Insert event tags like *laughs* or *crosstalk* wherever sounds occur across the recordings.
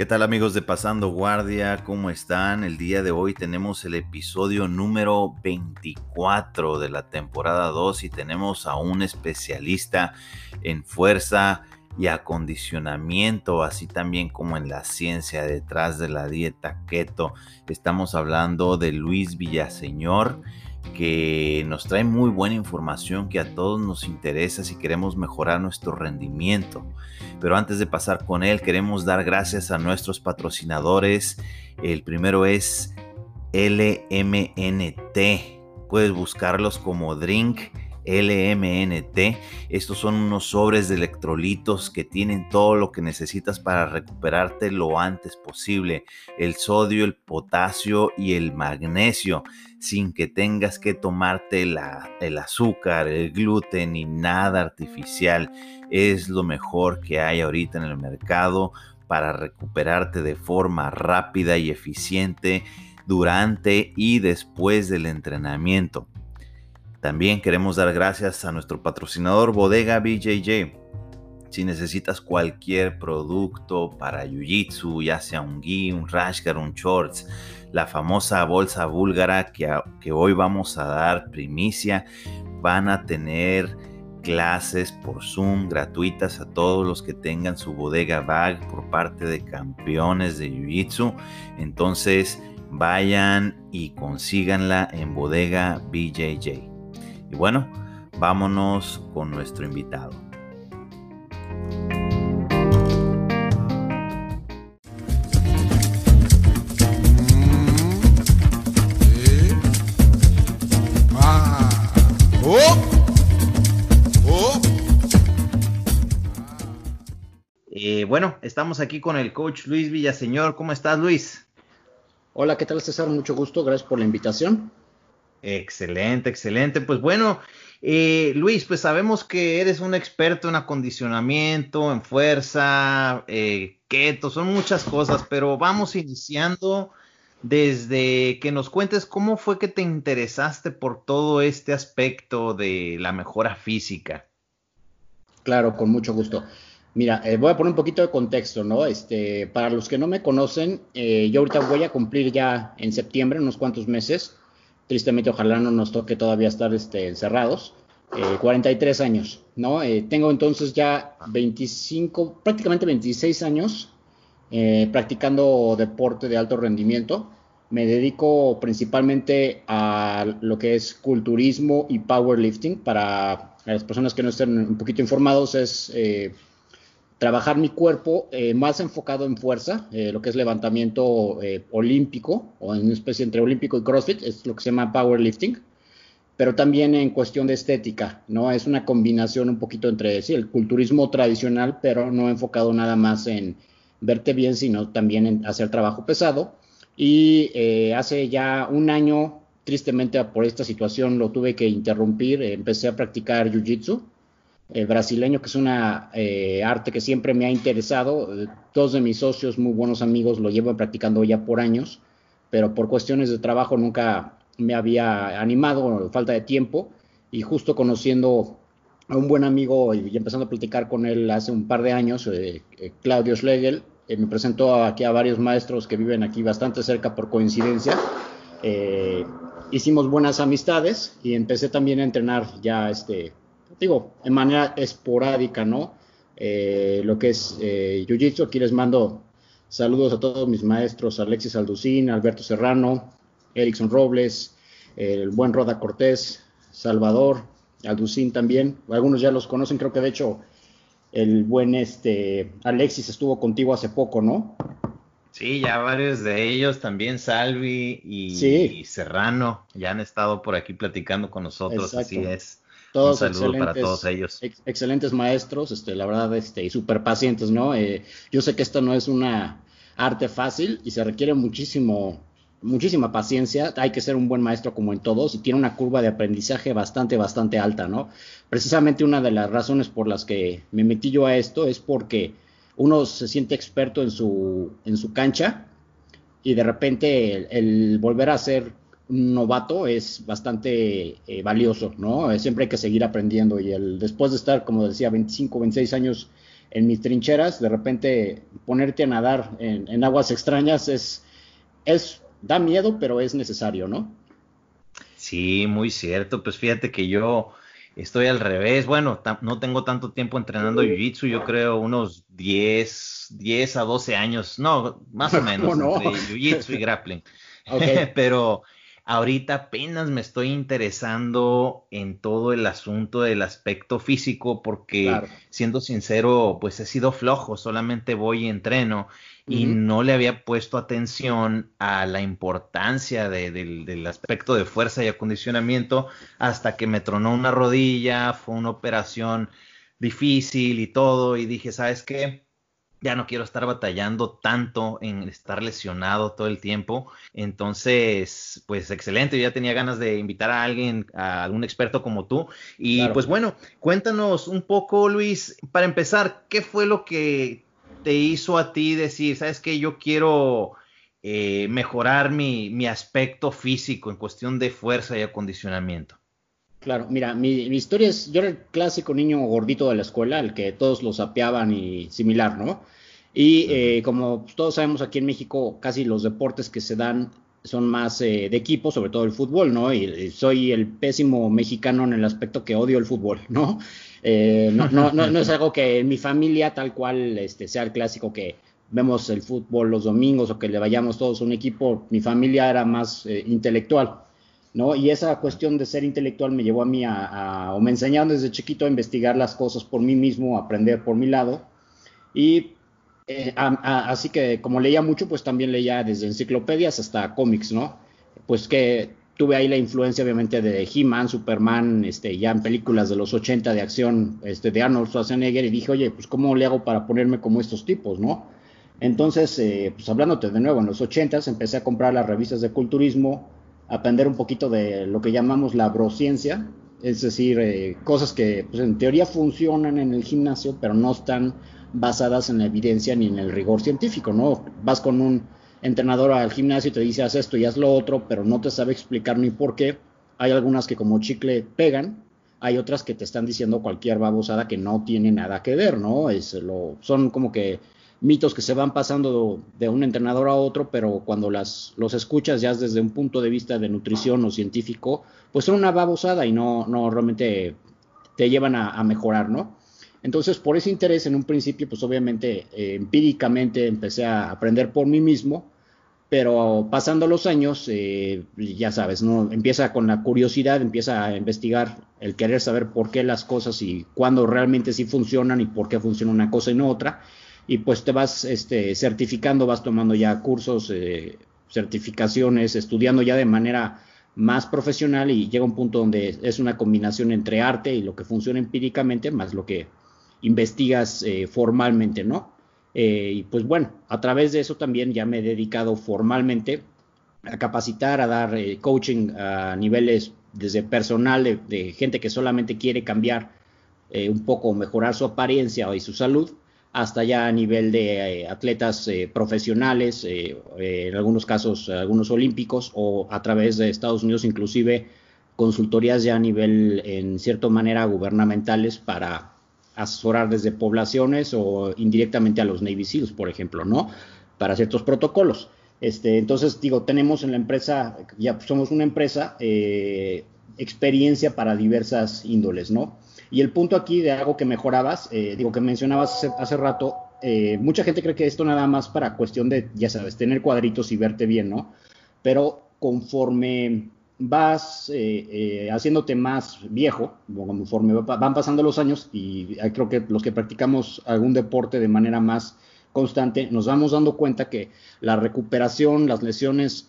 ¿Qué tal amigos de Pasando Guardia? ¿Cómo están? El día de hoy tenemos el episodio número 24 de la temporada 2 y tenemos a un especialista en fuerza y acondicionamiento, así también como en la ciencia detrás de la dieta keto. Estamos hablando de Luis Villaseñor que nos trae muy buena información que a todos nos interesa si queremos mejorar nuestro rendimiento. Pero antes de pasar con él, queremos dar gracias a nuestros patrocinadores. El primero es LMNT. Puedes buscarlos como Drink LMNT. Estos son unos sobres de electrolitos que tienen todo lo que necesitas para recuperarte lo antes posible. El sodio, el potasio y el magnesio sin que tengas que tomarte el azúcar, el gluten y nada artificial. Es lo mejor que hay ahorita en el mercado para recuperarte de forma rápida y eficiente durante y después del entrenamiento. También queremos dar gracias a nuestro patrocinador Bodega BJJ. Si necesitas cualquier producto para Jiu-Jitsu, ya sea un gi, un rashgar, un shorts, la famosa bolsa búlgara que, que hoy vamos a dar primicia, van a tener clases por Zoom gratuitas a todos los que tengan su bodega bag por parte de campeones de Jiu-Jitsu. Entonces vayan y consíganla en bodega BJJ. Y bueno, vámonos con nuestro invitado. Bueno, estamos aquí con el coach Luis Villaseñor. ¿Cómo estás, Luis? Hola, ¿qué tal, César? Mucho gusto. Gracias por la invitación. Excelente, excelente. Pues bueno, eh, Luis, pues sabemos que eres un experto en acondicionamiento, en fuerza, eh, keto, son muchas cosas, pero vamos iniciando desde que nos cuentes cómo fue que te interesaste por todo este aspecto de la mejora física. Claro, con mucho gusto. Mira, eh, voy a poner un poquito de contexto, ¿no? Este, para los que no me conocen, eh, yo ahorita voy a cumplir ya en septiembre, unos cuantos meses, tristemente ojalá no nos toque todavía estar este, encerrados, 43 eh, años, ¿no? Tengo entonces ya 25, prácticamente 26 años practicando deporte de alto rendimiento. Me dedico principalmente a lo que es culturismo y powerlifting. Para las personas que no estén un poquito informados, es trabajar mi cuerpo eh, más enfocado en fuerza, eh, lo que es levantamiento eh, olímpico o en una especie entre olímpico y CrossFit, es lo que se llama powerlifting, pero también en cuestión de estética, ¿no? Es una combinación un poquito entre sí, el culturismo tradicional, pero no enfocado nada más en verte bien, sino también en hacer trabajo pesado. Y hace ya un año, tristemente por esta situación, lo tuve que interrumpir, empecé a practicar Jiu-Jitsu eh, brasileño, que es una eh, arte que siempre me ha interesado. Dos de mis socios, muy buenos amigos, lo llevan practicando ya por años, pero por cuestiones de trabajo nunca me había animado, falta de tiempo, y justo conociendo a un buen amigo y empezando a platicar con él hace un par de años, eh, Claudio Schlegel, me presentó aquí a varios maestros que viven aquí bastante cerca por coincidencia. hicimos buenas amistades y empecé también a entrenar ya este, digo, en manera esporádica, ¿no? Eh, lo que es eh, Jiu-Jitsu, aquí les mando saludos a todos mis maestros, Alexis Alducín, Alberto Serrano, Erickson Robles, el buen Roda Cortés, Salvador, Alducín también, algunos ya los conocen, creo que de hecho el buen este Alexis estuvo contigo hace poco, ¿no? Sí, ya varios de ellos, también Salvi y, Serrano, ya han estado por aquí platicando con nosotros, así es. Todos Un saludo para todos ellos. excelentes maestros, este, la verdad, este, y súper pacientes, ¿no? Eh, yo sé que esto no es una arte fácil y se requiere muchísimo, muchísima paciencia. Hay que ser un buen maestro como en todos y tiene una curva de aprendizaje bastante, bastante alta, ¿no? Precisamente una de las razones por las que me metí yo a esto es porque uno se siente experto en su, en su cancha y de repente el, volver a ser novato es bastante eh, valioso, ¿no? Eh, siempre hay que seguir aprendiendo y el, después de estar, como decía, 25, 26 años en mis trincheras, de repente ponerte a nadar en, aguas extrañas es, es, da miedo, pero es necesario, ¿no? Sí, muy cierto. Pues fíjate que yo estoy al revés. Bueno, no tengo tanto tiempo entrenando Jiu-Jitsu, yo creo unos 10, 10 a 12 años, no, más o *laughs* menos, entre Jiu-Jitsu y grappling. *laughs* *laughs* pero Ahorita apenas me estoy interesando en todo el asunto del aspecto físico porque, siendo sincero, pues he sido flojo, solamente voy y entreno y no le había puesto atención a la importancia del, aspecto de fuerza y acondicionamiento hasta que me tronó una rodilla, fue una operación difícil y todo y dije, ¿sabes qué? Ya no quiero estar batallando tanto en estar lesionado todo el tiempo. Entonces, pues excelente, yo ya tenía ganas de invitar a alguien, a algún experto como tú. Y pues bueno, cuéntanos un poco, Luis, para empezar, ¿qué fue lo que te hizo a ti decir, sabes que yo quiero eh, mejorar mi, mi aspecto físico en cuestión de fuerza y acondicionamiento? Claro, mira, mi, historia es, yo era el clásico niño gordito de la escuela, el que todos lo sapeaban y similar, ¿no? Y eh, como todos sabemos aquí en México, casi los deportes que se dan son más eh, de equipo, sobre todo el fútbol, ¿no? Y, soy el pésimo mexicano en el aspecto que odio el fútbol, *laughs* ¿no? Eh, no, no, no, es algo que en mi familia tal cual este, sea el clásico que vemos el fútbol los domingos o que le vayamos todos a un equipo. Mi familia era más intelectual. ¿No? Y esa cuestión de ser intelectual me llevó a mí a, o me enseñaron desde chiquito a investigar las cosas por mí mismo, a aprender por mi lado. Y eh, así que como leía mucho, pues también leía desde enciclopedias hasta cómics, ¿no? Pues que tuve ahí la influencia obviamente de He-Man, Superman, este, ya en películas de los 80 de acción este, de Arnold Schwarzenegger y dije, oye, pues ¿cómo le hago para ponerme como estos tipos, ¿no? Entonces, eh, pues hablándote de nuevo, en los 80 empecé a comprar las revistas de culturismo, aprender un poquito de lo que llamamos la brociencia, es decir, eh, cosas que pues, en teoría funcionan en el gimnasio, pero no están basadas en la evidencia ni en el rigor científico, ¿no? Vas con un entrenador al gimnasio y te dice haz esto y haz lo otro, pero no te sabe explicar ni por qué. Hay algunas que como chicle pegan, hay otras que te están diciendo cualquier babosada que no tiene nada que ver, ¿no? Es lo, son como que mitos que se van pasando de un entrenador a otro, pero cuando las, los escuchas ya desde un punto de vista de nutrición o científico, pues son una babosada y no, no realmente te llevan a, mejorar, ¿no? Entonces, por ese interés, en un principio, pues obviamente eh, empíricamente empecé a aprender por mí mismo, pero pasando los años, eh, ya sabes, ¿no? Empieza con la curiosidad, empieza a investigar, el querer saber por qué las cosas y cuándo realmente sí funcionan y por qué funciona una cosa y no otra y pues te vas este, certificando, vas tomando ya cursos, eh, certificaciones, estudiando ya de manera más profesional y llega un punto donde es una combinación entre arte y lo que funciona empíricamente más lo que investigas eh, formalmente, ¿no? Eh, y pues bueno, a través de eso también ya me he dedicado formalmente a capacitar, a dar coaching a niveles desde personal de, gente que solamente quiere cambiar un poco, mejorar su apariencia y su salud, hasta ya a nivel de eh, atletas eh, profesionales, eh, en algunos casos algunos olímpicos o a través de Estados Unidos inclusive consultorías ya a nivel en cierta manera gubernamentales para asesorar desde poblaciones o indirectamente a los Navy SEALs, por ejemplo, ¿no? Para ciertos protocolos. Este, entonces, digo, tenemos en la empresa, ya somos una empresa, experiencia para diversas índoles, ¿no? Y el punto aquí de algo que mejorabas, eh, digo que mencionabas hace, rato, eh, mucha gente cree que esto nada más para cuestión de, ya sabes, tener cuadritos y verte bien, ¿no? Pero conforme vas eh, haciéndote más viejo, conforme van pasando los años, y creo que los que practicamos algún deporte de manera más constante, nos vamos dando cuenta que la recuperación, las lesiones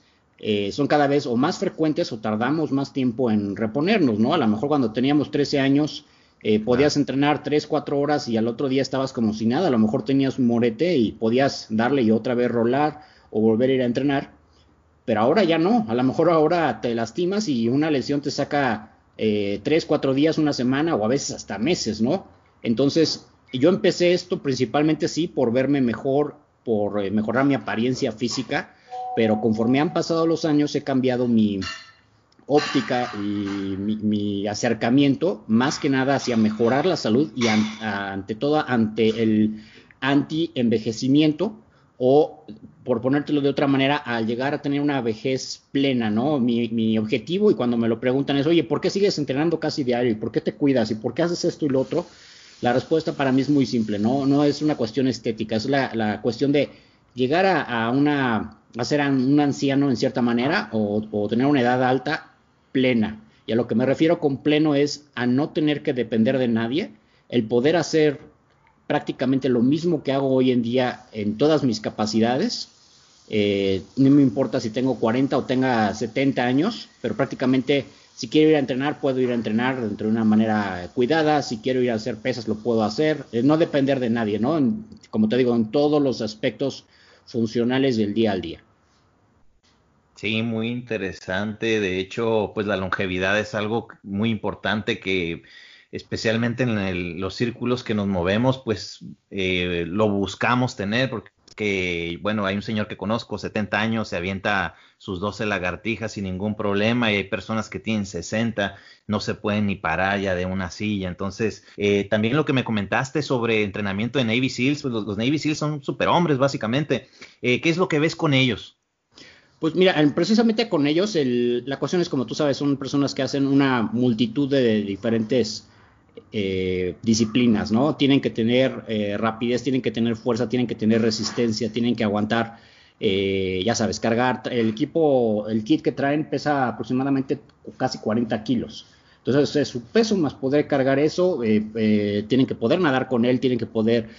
son cada vez o más frecuentes o tardamos más tiempo en reponernos, ¿no? A lo mejor cuando teníamos 13 años eh, podías entrenar 3, 4 horas y al otro día estabas como si nada, a lo mejor tenías un morete y podías darle y otra vez rolar o volver a ir a entrenar, pero ahora ya no, a lo mejor ahora te lastimas y una lesión te saca eh, 3, 4 días, una semana o a veces hasta meses, ¿no? Entonces, yo empecé esto principalmente sí por verme mejor, por eh, mejorar mi apariencia física, pero conforme han pasado los años he cambiado mi, óptica y mi, acercamiento más que nada hacia mejorar la salud y ante todo ante el anti-envejecimiento o, por ponértelo de otra manera, al llegar a tener una vejez plena, ¿no? Mi, objetivo, y cuando me lo preguntan es, oye, ¿por qué sigues entrenando casi diario? ¿Y por qué te cuidas? ¿Y por qué haces esto y lo otro? La respuesta para mí es muy simple, ¿no? No es una cuestión estética, es la, cuestión de llegar a, una, a ser un anciano en cierta manera o, o tener una edad alta plena. Y a lo que me refiero con pleno es a no tener que depender de nadie, el poder hacer prácticamente lo mismo que hago hoy en día en todas mis capacidades. Eh, no me importa si tengo 40 o tenga 70 años, pero prácticamente si quiero ir a entrenar, puedo ir a entrenar de una manera cuidada. Si quiero ir a hacer pesas, lo puedo hacer. Eh, no depender de nadie, ¿no? como te digo, en todos los aspectos funcionales del día al día. Sí, muy interesante. De hecho, pues la longevidad es algo muy importante que especialmente en los círculos que nos movemos, pues eh, lo buscamos tener, porque, bueno, hay un señor que conozco, 70 años, se avienta sus 12 lagartijas sin ningún problema, y hay personas que tienen 60, no se pueden ni parar ya de una silla. Entonces, eh, también lo que me comentaste sobre entrenamiento de Navy SEALs, pues los, Navy SEALs son superhombres, básicamente. Eh, ¿Qué es lo que ves con ellos? Pues mira, precisamente con ellos, la cuestión es como tú sabes, son personas que hacen una multitud de diferentes eh, disciplinas, ¿no? Tienen que tener eh, rapidez, tienen que tener fuerza, tienen que tener resistencia, tienen que aguantar, eh, ya sabes, cargar. El equipo, el kit que traen pesa aproximadamente casi 40 kilos. Entonces, su peso más poder cargar eso, tienen que poder nadar con él, tienen que poder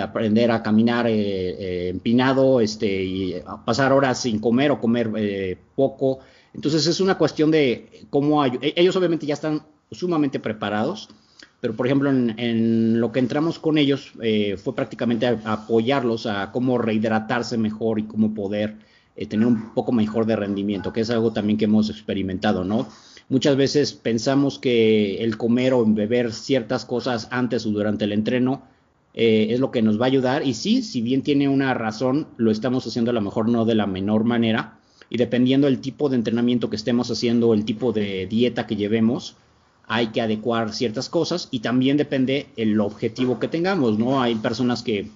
aprender a caminar empinado, este, y pasar horas sin comer o comer poco. Entonces, es una cuestión de cómo e-, ellos obviamente ya están sumamente preparados pero por ejemplo en, lo que entramos con ellos eh, fue prácticamente apoyarlos a cómo rehidratarse mejor y cómo poder eh, tener un poco mejor de rendimiento, que es algo también que hemos experimentado, ¿no? Muchas veces pensamos que el comer o beber ciertas cosas antes o durante el entreno eh, es lo que nos va a ayudar y sí, si bien tiene una razón, lo estamos haciendo a lo mejor no de la menor manera y dependiendo del tipo de entrenamiento que estemos haciendo, el tipo de dieta que llevemos, hay que adecuar ciertas cosas y también depende el objetivo que tengamos, ¿no? Hay personas que,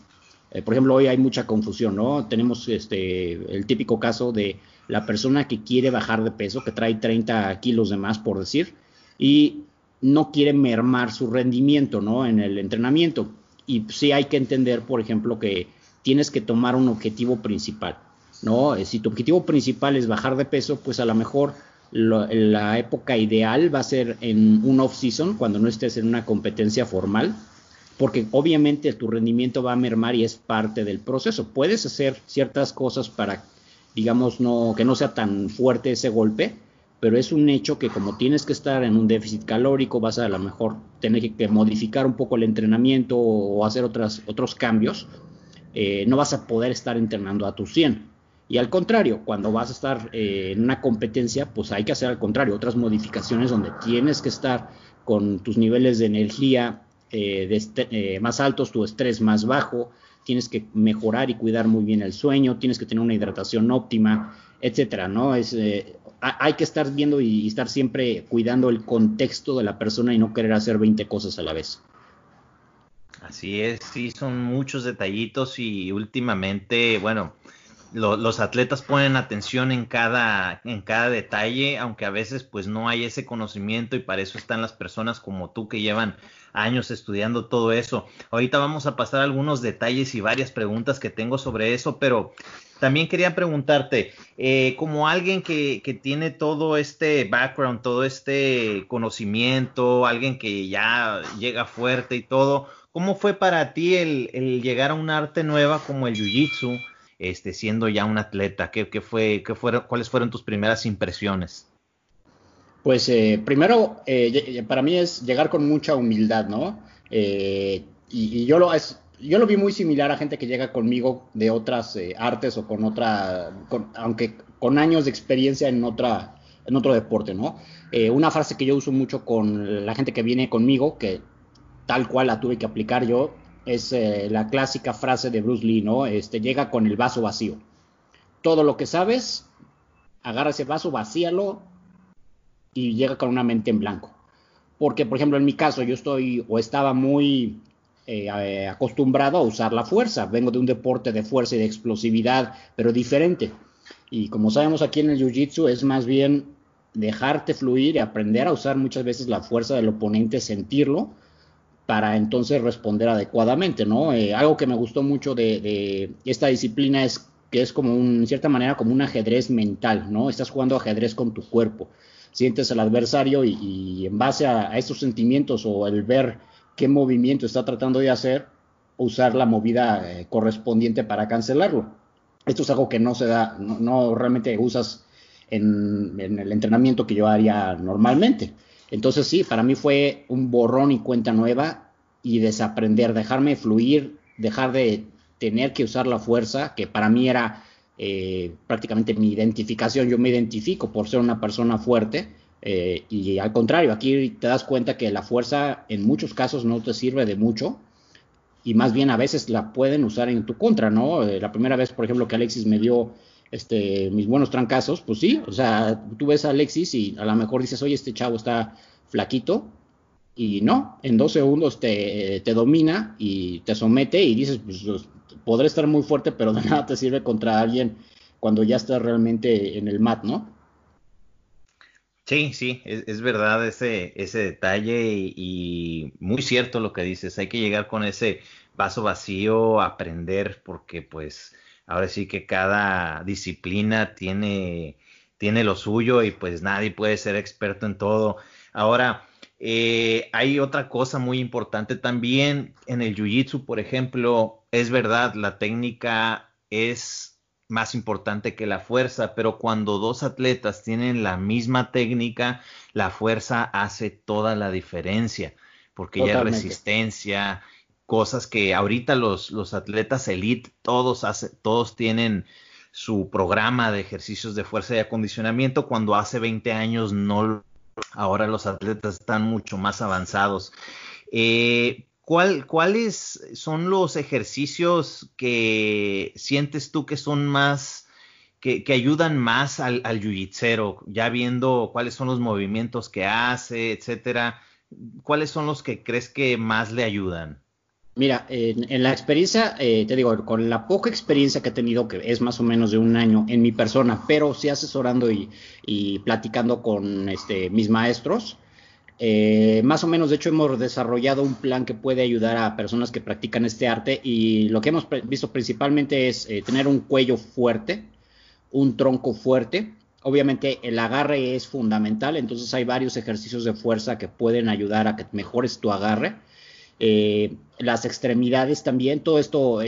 eh, por ejemplo, hoy hay mucha confusión, ¿no? Tenemos este, el típico caso de la persona que quiere bajar de peso, que trae 30 kilos de más, por decir, y no quiere mermar su rendimiento, ¿no? En el entrenamiento. Y sí hay que entender, por ejemplo, que tienes que tomar un objetivo principal, ¿no? Eh, si tu objetivo principal es bajar de peso, pues a lo mejor la época ideal va a ser en un off-season, cuando no estés en una competencia formal, porque obviamente tu rendimiento va a mermar y es parte del proceso. Puedes hacer ciertas cosas para, digamos, no, que no sea tan fuerte ese golpe, pero es un hecho que como tienes que estar en un déficit calórico, vas a a lo mejor tener que, modificar un poco el entrenamiento o, hacer otras, otros cambios, eh, no vas a poder estar entrenando a tu 100. Y al contrario, cuando vas a estar eh, en una competencia, pues hay que hacer al contrario, otras modificaciones donde tienes que estar con tus niveles de energía eh, de eh, más altos, tu estrés más bajo, tienes que mejorar y cuidar muy bien el sueño, tienes que tener una hidratación óptima, etcétera, ¿no? Es, hay que estar viendo y, estar siempre cuidando el contexto de la persona y no querer hacer 20 cosas a la vez. Así es, sí, son muchos detallitos y últimamente, bueno, los atletas ponen atención en cada, en cada detalle, aunque a veces pues no hay ese conocimiento y para eso están las personas como tú que llevan años estudiando todo eso. Ahorita vamos a pasar algunos detalles y varias preguntas que tengo sobre eso, pero también quería preguntarte, eh, como alguien que, que, tiene todo este background, todo este conocimiento, alguien que ya llega fuerte y todo, ¿cómo fue para ti el, el llegar a un arte nueva como el Jiu-Jitsu? Este, siendo ya un atleta? ¿Qué, fue, qué fueron, ¿Cuáles fueron tus primeras impresiones? Pues eh, primero, eh, para mí es llegar con mucha humildad, ¿no? Eh, y, yo, lo, yo lo vi muy similar a gente que llega conmigo de otras artes o con otra, aunque con años de experiencia en, otra, en otro deporte, ¿no? una frase que yo uso mucho con la gente que viene conmigo, que tal cual la tuve que aplicar yo, es eh, la clásica frase de Bruce Lee, ¿no? Este, llega con el vaso vacío. Todo lo que sabes, agarra ese vaso, vacíalo y llega con una mente en blanco. Porque, por ejemplo, en mi caso, yo estoy o estaba muy eh, acostumbrado a usar la fuerza. Vengo de un deporte de fuerza y de explosividad, pero diferente. Y como sabemos aquí en el Jiu-Jitsu es más bien dejarte fluir y aprender a usar muchas veces la fuerza del oponente, sentirlo, para entonces responder adecuadamente, ¿no? Eh, algo que me gustó mucho de, esta disciplina es que es como un, en cierta manera como un ajedrez mental, ¿no? Estás jugando ajedrez con tu cuerpo, sientes al adversario y, en base a, estos sentimientos o el ver qué movimiento está tratando de hacer, usar la movida eh, correspondiente para cancelarlo. Esto es algo que no se da, no, realmente usas en, el entrenamiento que yo haría normalmente. Entonces sí, para mí fue un borrón y cuenta nueva y desaprender, dejarme fluir, dejar de tener que usar la fuerza, que para mí era eh, prácticamente mi identificación. Yo me identifico por ser una persona fuerte eh, y al contrario, aquí te das cuenta que la fuerza en muchos casos no te sirve de mucho y más bien a veces la pueden usar en tu contra, ¿no? Eh, la primera vez, por ejemplo, que Alexis me dio este, mis buenos trancazos, pues sí, o sea, tú ves a Alexis y a lo mejor dices, oye, este chavo está flaquito, y no, en dos segundos te, te domina y te somete y dices, pues podré estar muy fuerte, pero de *laughs* nada te sirve contra alguien cuando ya estás realmente en el mat, ¿no? Sí, sí, es, verdad ese, ese detalle y, muy cierto lo que dices. Hay que llegar con ese vaso vacío, aprender, porque pues ahora sí que cada disciplina tiene, tiene lo suyo y pues nadie puede ser experto en todo. Ahora, eh, hay otra cosa muy importante también en el Jiu-Jitsu, por ejemplo, es verdad, la técnica es más importante que la fuerza, pero cuando dos atletas tienen la misma técnica, la fuerza hace toda la diferencia, porque ya hay resistencia, cosas que ahorita los, los atletas elite, todos, hace, todos tienen su programa de ejercicios de fuerza y acondicionamiento, cuando hace 20 años no, ahora los atletas están mucho más avanzados. Eh, ¿Cuáles son los ejercicios que sientes tú que son más, que, ayudan más al, al Ya viendo cuáles son los movimientos que hace, etcétera, ¿cuáles son los que crees que más le ayudan? Mira, en, la experiencia, eh, te digo, con la poca experiencia que he tenido, que es más o menos de un año en mi persona, pero sí asesorando y, y platicando con este, mis maestros, eh, más o menos, de hecho, hemos desarrollado un plan que puede ayudar a personas que practican este arte y lo que hemos visto principalmente es eh, tener un cuello fuerte, un tronco fuerte. Obviamente el agarre es fundamental, entonces hay varios ejercicios de fuerza que pueden ayudar a que mejores tu agarre. Eh, las extremidades también, todo esto,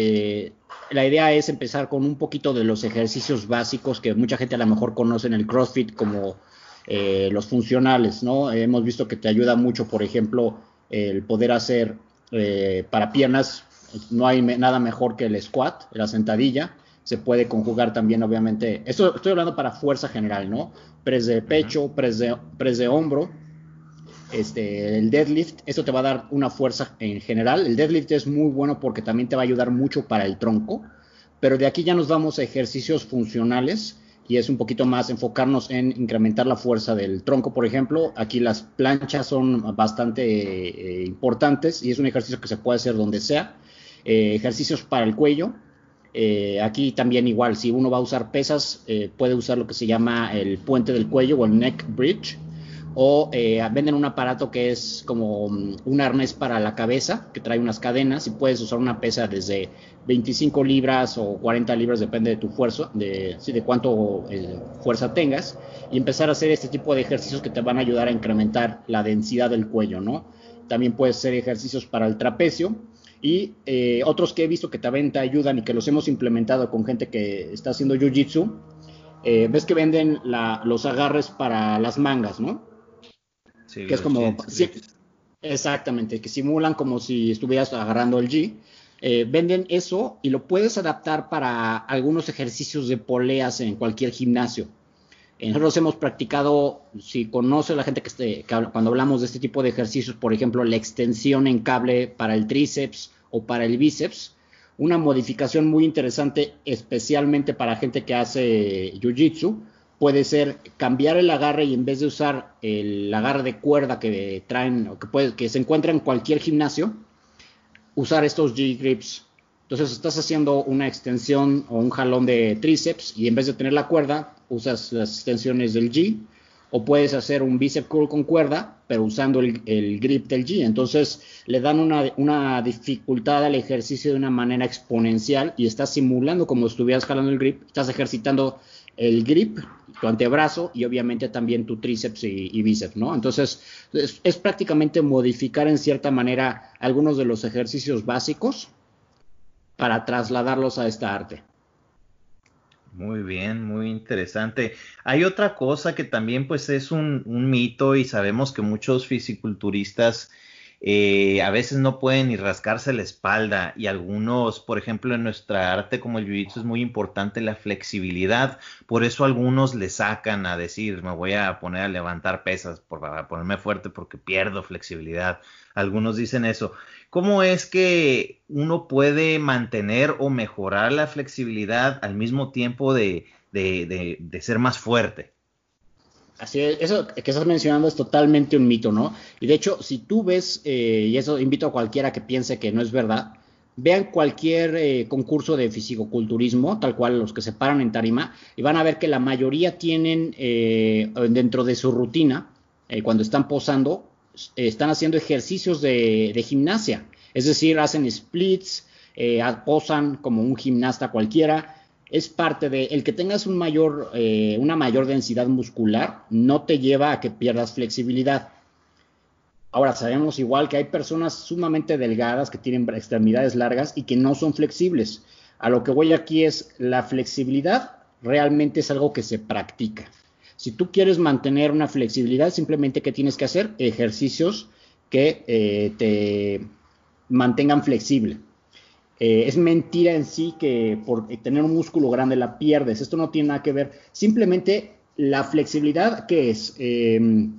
la idea es empezar con un poquito de los ejercicios básicos que mucha gente a lo mejor conoce en el CrossFit como eh, los funcionales, ¿no? Hemos visto que te ayuda mucho, por ejemplo, el poder hacer eh, para piernas, no hay nada mejor que el squat, la sentadilla, se puede conjugar también, obviamente, esto estoy hablando para fuerza general, ¿no? Press de pecho, press de, press de hombro, este, el deadlift, esto te va a dar una fuerza en general. El deadlift es muy bueno porque también te va a ayudar mucho para el tronco, pero de aquí ya nos vamos a ejercicios funcionales y es un poquito más enfocarnos en incrementar la fuerza del tronco, por ejemplo. Aquí las planchas son bastante eh, importantes y es un ejercicio que se puede hacer donde sea. Eh, ejercicios para el cuello. Eh, aquí también igual, si uno va a usar pesas, puede usar lo que se llama el puente del cuello o el neck bridge o eh, venden un aparato que es como mm, un arnés para la cabeza, que trae unas cadenas y puedes usar una pesa desde 25 libras o 40 libras, depende de tu fuerza, de, de cuánto eh, fuerza tengas, y empezar a hacer este tipo de ejercicios que te van a ayudar a incrementar la densidad del cuello, ¿no? También puedes hacer ejercicios para el trapecio y eh, otros que he visto que también te ayudan y que los hemos implementado con gente que está haciendo jiu-jitsu. ves que venden los agarres para las mangas, ¿no? Que es como... exactamente, que simulan como si estuvieras agarrando el G. Eh, venden eso y lo puedes adaptar para algunos ejercicios de poleas en cualquier gimnasio. Eh, nosotros hemos practicado, si conoce la gente que, esté, cuando hablamos de este tipo de ejercicios, por ejemplo, la extensión en cable para el tríceps o para el bíceps, una modificación muy interesante, especialmente para gente que hace jiu-jitsu, puede ser cambiar el agarre y en vez de usar el agarre de cuerda que traen o que, se encuentra en cualquier gimnasio, usar estos G-grips. Entonces estás haciendo una extensión o un jalón de tríceps y en vez de tener la cuerda, usas las extensiones del G o puedes hacer un bicep curl con cuerda, pero usando el, grip del G. Entonces le dan una, dificultad al ejercicio de una manera exponencial y estás simulando como estuvieras jalando el grip, estás ejercitando el grip, tu antebrazo y obviamente también tu tríceps y, bíceps, ¿no? Entonces es, prácticamente modificar en cierta manera algunos de los ejercicios básicos para trasladarlos a esta arte. Muy bien, muy interesante. Hay otra cosa que también pues es un, mito y sabemos que muchos fisiculturistas eh, a veces no pueden ni rascarse la espalda y algunos, por ejemplo, en nuestra arte como el jiu-jitsu es muy importante la flexibilidad, por eso algunos le sacan a decir, me voy a poner a levantar pesas para ponerme fuerte porque pierdo flexibilidad. Algunos dicen eso. ¿Cómo es que uno puede mantener o mejorar la flexibilidad al mismo tiempo de, ser más fuerte? Así es, eso que estás mencionando es totalmente un mito, ¿no? Y de hecho, si tú ves, eh, y eso invito a cualquiera que piense que no es verdad, vean cualquier eh, concurso de fisicoculturismo, tal cual los que se paran en tarima, y van a ver que la mayoría tienen eh, dentro de su rutina, cuando están posando, están haciendo ejercicios de, gimnasia, es decir, hacen splits, eh, posan como un gimnasta cualquiera. Es parte de el que tengas eh, una mayor densidad muscular, no te lleva a que pierdas flexibilidad. Ahora sabemos igual que hay personas sumamente delgadas que tienen extremidades largas y que no son flexibles. A lo que voy aquí es la flexibilidad realmente es algo que se practica. Si tú quieres mantener una flexibilidad, simplemente que tienes que hacer ejercicios que eh, te mantengan flexible. Eh, es mentira en sí que por tener un músculo grande la pierdes. Esto no tiene nada que ver. Simplemente la flexibilidad, ¿qué es? Em,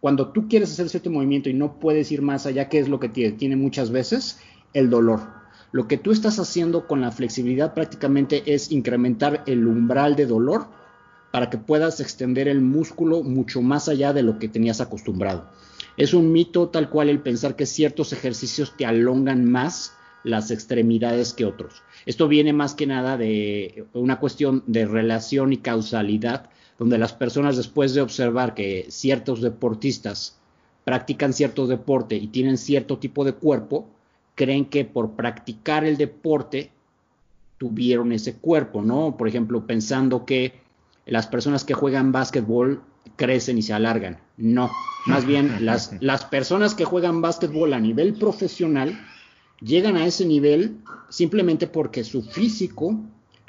cuando tú quieres hacer cierto movimiento y no puedes ir más allá, ¿qué es lo que tiene? Tiene muchas veces el dolor. Lo que tú estás haciendo con la flexibilidad prácticamente es incrementar el umbral de dolor para que puedas extender el músculo mucho más allá de lo que tenías acostumbrado. Es un mito tal cual el pensar que ciertos ejercicios te alongan más las extremidades que otros. Esto viene más que nada de una cuestión de relación y causalidad, donde las personas después de observar que ciertos deportistas practican cierto deporte y tienen cierto tipo de cuerpo, creen que por practicar el deporte tuvieron ese cuerpo, ¿no? Por ejemplo, pensando que las personas que juegan básquetbol crecen y se alargan. No, más bien las, *laughs* las personas que juegan básquetbol a nivel profesional llegan a ese nivel simplemente porque su físico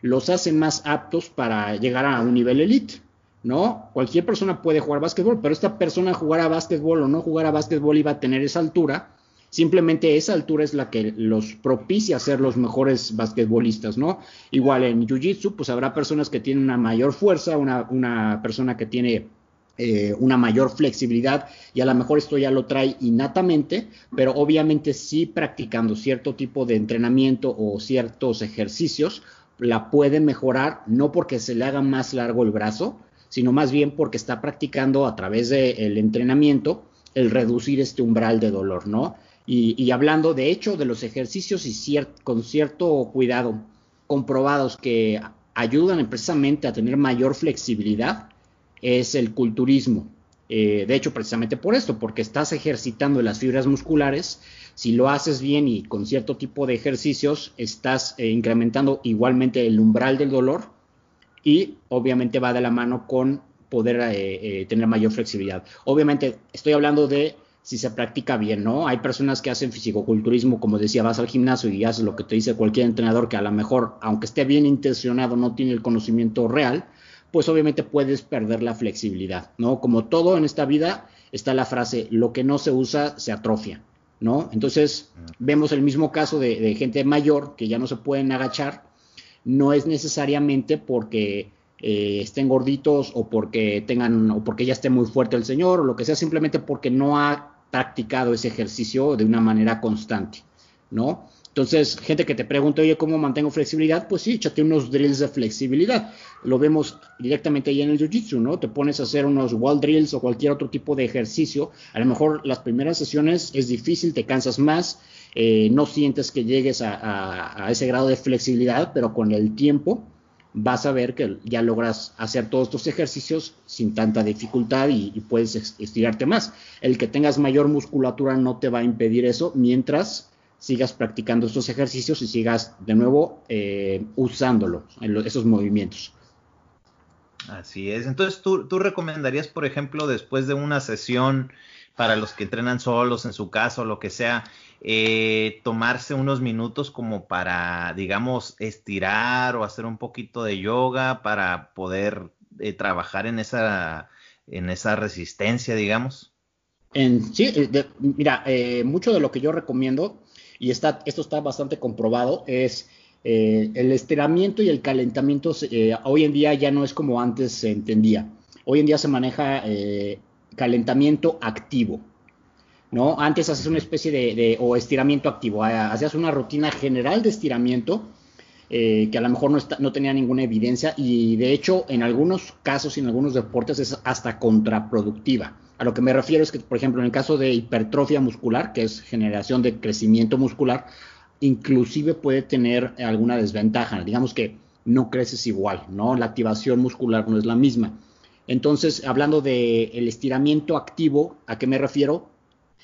los hace más aptos para llegar a un nivel elite. ¿no? Cualquier persona puede jugar básquetbol, pero esta persona jugar básquetbol o no jugar a básquetbol iba a tener esa altura Simplemente esa altura es la que los propicia a ser los mejores basquetbolistas, ¿no? Igual en Jiu-Jitsu, pues habrá personas que tienen una mayor fuerza, una, persona que tiene eh, una mayor flexibilidad y a lo mejor esto ya lo trae innatamente, pero obviamente sí practicando cierto tipo de entrenamiento o ciertos ejercicios, la puede mejorar, no porque se le haga más largo el brazo, sino más bien porque está practicando a través del entrenamiento el reducir este umbral de dolor, ¿no? Y, hablando de hecho de los ejercicios y con cierto cuidado comprobados que ayudan precisamente a tener mayor flexibilidad, es el culturismo. Eh, de hecho, precisamente por esto, porque estás ejercitando las fibras musculares, si lo haces bien y con cierto tipo de ejercicios, estás eh, incrementando igualmente el umbral del dolor y obviamente va de la mano con poder eh, tener mayor flexibilidad. Obviamente estoy hablando de si se practica bien, ¿no? Hay personas que hacen fisicoculturismo, como decía, vas al gimnasio y haces lo que te dice cualquier entrenador que a lo mejor, aunque esté bien intencionado, no tiene el conocimiento real, pues obviamente puedes perder la flexibilidad, ¿no? Como todo en esta vida está la frase, lo que no se usa se atrofia, ¿no? Entonces, vemos el mismo caso de, gente mayor que ya no se pueden agachar, no es necesariamente porque eh, estén gorditos o porque tengan o porque ya esté muy fuerte el señor o lo que sea, simplemente porque no ha practicado ese ejercicio de una manera constante, ¿no? Entonces, gente que te pregunta, oye, ¿cómo mantengo flexibilidad? Pues sí, échate unos drills de flexibilidad. Lo vemos directamente ahí en el Jiu-Jitsu, ¿no? Te pones a hacer unos wall drills o cualquier otro tipo de ejercicio. A lo mejor las primeras sesiones es difícil, te cansas más, eh, no sientes que llegues a, ese grado de flexibilidad, pero con el tiempo vas a ver que ya logras hacer todos estos ejercicios sin tanta dificultad y, puedes estirarte más. El que tengas mayor musculatura no te va a impedir eso mientras sigas practicando estos ejercicios y sigas de nuevo eh, usándolo en esos movimientos. Así es. Entonces, ¿tú, recomendarías, por ejemplo, después de una sesión para los que entrenan solos en su casa o lo que sea, eh, tomarse unos minutos como para, digamos, estirar o hacer un poquito de yoga para poder eh, trabajar en esa, en esa resistencia, digamos? En, sí, mira, mucho de lo que yo recomiendo y está, esto está bastante comprobado, es eh, el estiramiento y el calentamiento eh, hoy en día ya no es como antes se entendía. Hoy en día se maneja eh, calentamiento activo. ¿no? Antes haces una especie de, o estiramiento activo, hacías una rutina general de estiramiento que a lo mejor no, no, tenía ninguna evidencia y de hecho en algunos casos y en algunos deportes es hasta contraproductiva. A lo que me refiero es que, por ejemplo, en el caso de hipertrofia muscular, que es generación de crecimiento muscular, inclusive puede tener alguna desventaja. Digamos que no creces igual, ¿no? La activación muscular no es la misma. Entonces, hablando del el estiramiento activo, ¿a qué me refiero?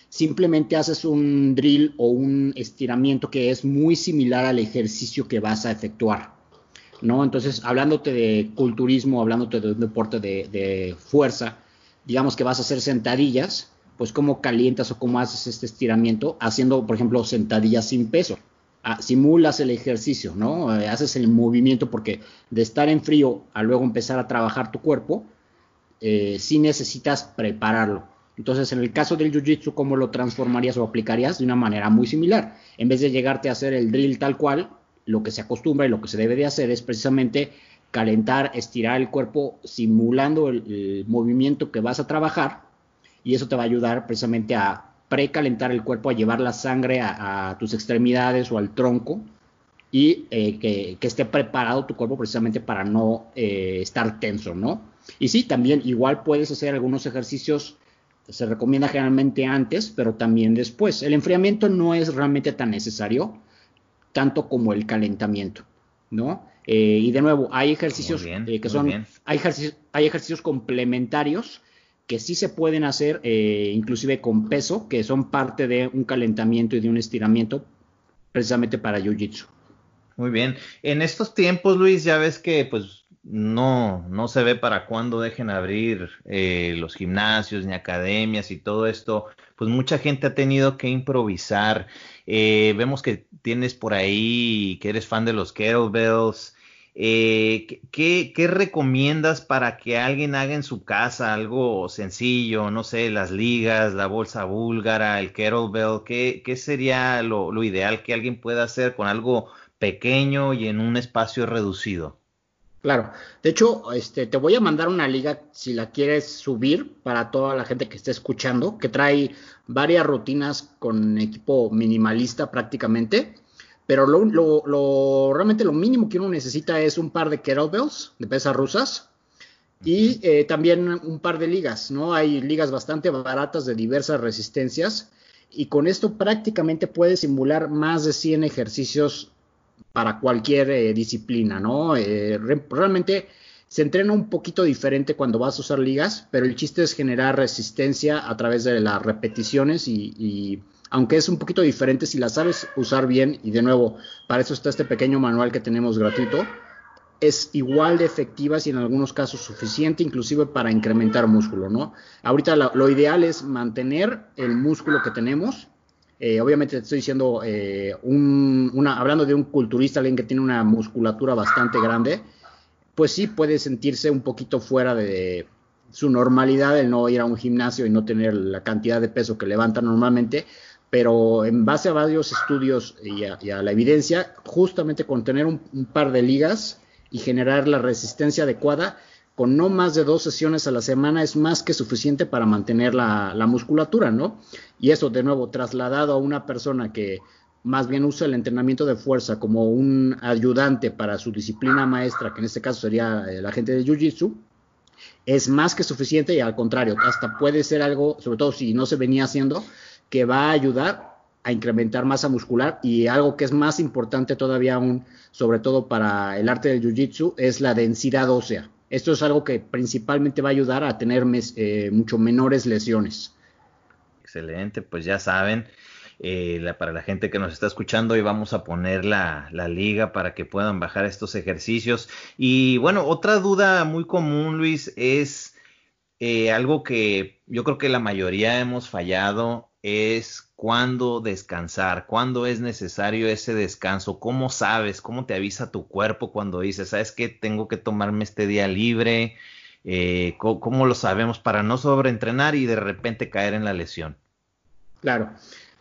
Simplemente haces un drill o un estiramiento que es muy similar al ejercicio que vas a efectuar. ¿no? Entonces, hablándote de culturismo, hablándote de un deporte de fuerza, digamos que vas a hacer sentadillas, pues cómo calientas o cómo haces este estiramiento haciendo, por ejemplo, sentadillas sin peso. Ah, simulas el ejercicio, ¿no? Eh, haces el movimiento porque de estar en frío a luego empezar a trabajar tu cuerpo, eh, sí necesitas prepararlo. Entonces, en el caso del Jiu-Jitsu, ¿cómo lo transformarías o aplicarías? De una manera muy similar. En vez de llegarte a hacer el drill tal cual, lo que se acostumbra y lo que se debe de hacer es precisamente calentar, estirar el cuerpo simulando el, movimiento que vas a trabajar y eso te va a ayudar precisamente a precalentar el cuerpo, a llevar la sangre a, tus extremidades o al tronco y eh, que, esté preparado tu cuerpo precisamente para no eh, estar tenso, ¿no? Y sí, también igual puedes hacer algunos ejercicios, se recomienda generalmente antes, pero también después. El enfriamiento no es realmente tan necesario, tanto como el calentamiento, ¿no? Eh, y de nuevo, hay ejercicios que son, hay ejercicios, hay ejercicios complementarios que sí se pueden hacer, eh, inclusive con peso, que son parte de un calentamiento y de un estiramiento, precisamente para Jiu-Jitsu. Muy bien. En estos tiempos, Luis, ya ves que pues no, no se ve para cuándo dejen abrir los gimnasios ni academias y todo esto. Pues mucha gente ha tenido que improvisar. vemos que tienes por ahí que eres fan de los kettlebells. Eh, ¿qué, recomiendas para que alguien haga en su casa algo sencillo? No sé, las ligas, la bolsa búlgara, el kettlebell. ¿Qué, qué sería lo, ideal que alguien pueda hacer con algo pequeño y en un espacio reducido? Claro, de hecho, este, te voy a mandar una liga si la quieres subir para toda la gente que esté escuchando, que trae varias rutinas con equipo minimalista prácticamente pero lo, realmente lo mínimo que uno necesita es un par de kettlebells de pesas rusas y eh, también un par de ligas, ¿no? Hay ligas bastante baratas de diversas resistencias y con esto prácticamente puedes simular más de 100 ejercicios para cualquier eh, disciplina, ¿no? Eh, realmente se entrena un poquito diferente cuando vas a usar ligas, pero el chiste es generar resistencia a través de las repeticiones y aunque es un poquito diferente si la sabes usar bien, y de nuevo, para eso está este pequeño manual que tenemos gratuito, es igual de efectiva y en algunos casos suficiente, inclusive para incrementar músculo, ¿no? Ahorita lo, ideal es mantener el músculo que tenemos. Eh, obviamente te estoy diciendo, eh, una, hablando de un culturista, alguien que tiene una musculatura bastante grande, pues sí puede sentirse un poquito fuera de su normalidad el no ir a un gimnasio y no tener la cantidad de peso que levanta normalmente, pero en base a varios estudios y a, la evidencia, justamente con tener un, par de ligas y generar la resistencia adecuada, con no más de dos sesiones a la semana es más que suficiente para mantener la, musculatura, ¿no? Y eso, de nuevo, trasladado a una persona que más bien usa el entrenamiento de fuerza como un ayudante para su disciplina maestra, que en este caso sería eh, la gente de Jiu-Jitsu, es más que suficiente y al contrario, hasta puede ser algo, sobre todo si no se venía haciendo, que va a ayudar a incrementar masa muscular y algo que es más importante todavía aún, sobre todo para el arte del Jiu-Jitsu, es la densidad ósea. Esto es algo que principalmente va a ayudar a tener eh, mucho menores lesiones. Excelente, pues ya saben, eh, para la gente que nos está escuchando y vamos a poner la, liga para que puedan bajar estos ejercicios. Y bueno, otra duda muy común, Luis, es eh, algo que yo creo que la mayoría hemos fallado, es cuándo descansar, cuándo es necesario ese descanso, cómo sabes, cómo te avisa tu cuerpo cuando dices, sabes que tengo que tomarme este día libre, eh, ¿cómo, lo sabemos para no sobreentrenar y de repente caer en la lesión? Claro.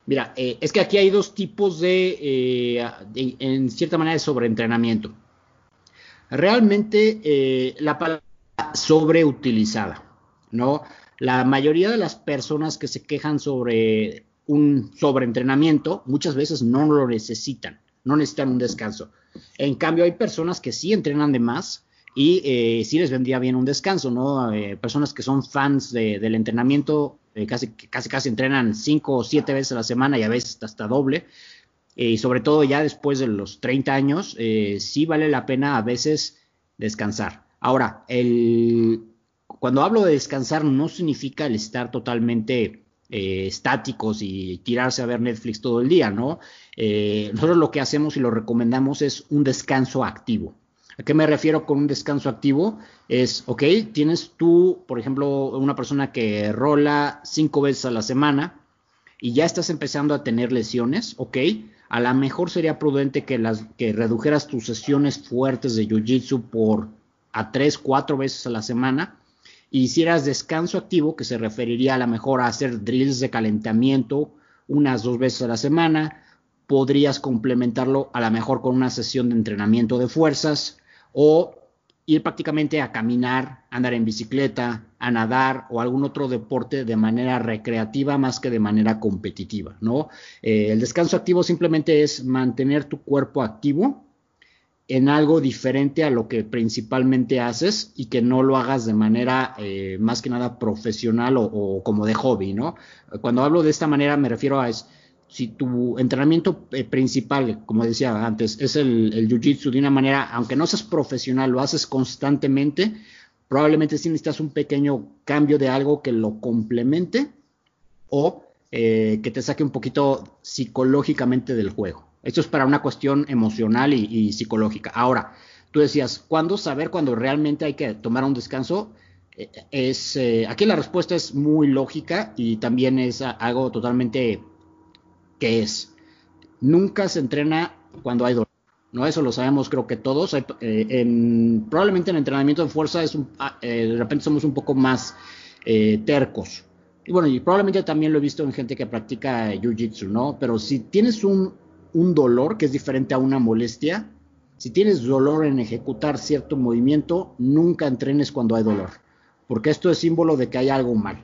Mira, eh, es que aquí hay dos tipos eh, de, en cierta manera, de sobreentrenamiento. Realmente la palabra sobreutilizada, ¿no? La mayoría de las personas que se quejan sobre un sobreentrenamiento muchas veces no lo necesitan, no necesitan un descanso. En cambio, hay personas que sí entrenan de más y eh, sí les vendría bien un descanso, ¿no? personas que son fans del entrenamiento eh, casi, casi, casi entrenan cinco o siete veces a la semana y a veces hasta doble. Eh, y sobre todo ya después de los 30 años, eh, sí vale la pena a veces descansar. Ahora, el, cuando hablo de descansar no significa el estar totalmente estáticos y tirarse a ver Netflix todo el día, ¿no? nosotros lo que hacemos y lo recomendamos es un descanso activo. ¿A qué me refiero con un descanso activo? Es, ok, tienes tú, por ejemplo, una persona que rola cinco veces a la semana y ya estás empezando a tener lesiones, ok, a lo mejor sería prudente que, las, que redujeras tus sesiones fuertes de Jiu-Jitsu por a tres, cuatro veces a la semana y hicieras descanso activo, que se referiría a lo mejor a hacer drills de calentamiento unas dos veces a la semana, podrías complementarlo a lo mejor con una sesión de entrenamiento de fuerzas, o ir prácticamente a caminar, andar en bicicleta, a nadar o algún otro deporte de manera recreativa más que de manera competitiva, ¿no? Eh, el descanso activo simplemente es mantener tu cuerpo activo en algo diferente a lo que principalmente haces y que no lo hagas de manera eh, más que nada profesional o, como de hobby, ¿no? Cuando hablo de esta manera me refiero a es, si tu entrenamiento eh, principal, como decía antes, es el, el jiu-jitsu de una manera, aunque no seas profesional, lo haces constantemente, probablemente sí necesitas un pequeño cambio de algo que lo complemente o eh, que te saque un poquito psicológicamente del juego. Esto es para una cuestión emocional y, psicológica. Ahora, tú decías, ¿cuándo saber cuándo realmente hay que tomar un descanso? Eh, es, aquí la respuesta es muy lógica y también es algo totalmente que es, nunca se entrena cuando hay dolor. ¿no? Eso lo sabemos creo que todos. Eh, en, probablemente en entrenamiento de fuerza es ah, eh, de repente somos un poco más eh, tercos. Y bueno, y probablemente también lo he visto en gente que practica Jiu-Jitsu, ¿no? Pero si tienes un, un dolor que es diferente a una molestia, si tienes dolor en ejecutar cierto movimiento, nunca entrenes cuando hay dolor, porque esto es símbolo de que hay algo mal,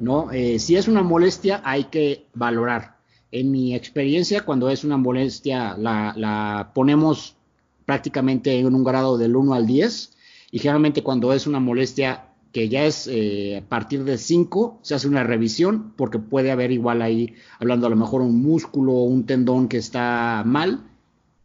¿no? si es una molestia, hay que valorar en mi experiencia, cuando es una molestia, la, ponemos prácticamente en un grado del 1 al 10. Y generalmente cuando es una molestia que ya es eh, a partir de 5, se hace una revisión porque puede haber igual ahí, hablando a lo mejor un músculo o un tendón que está mal.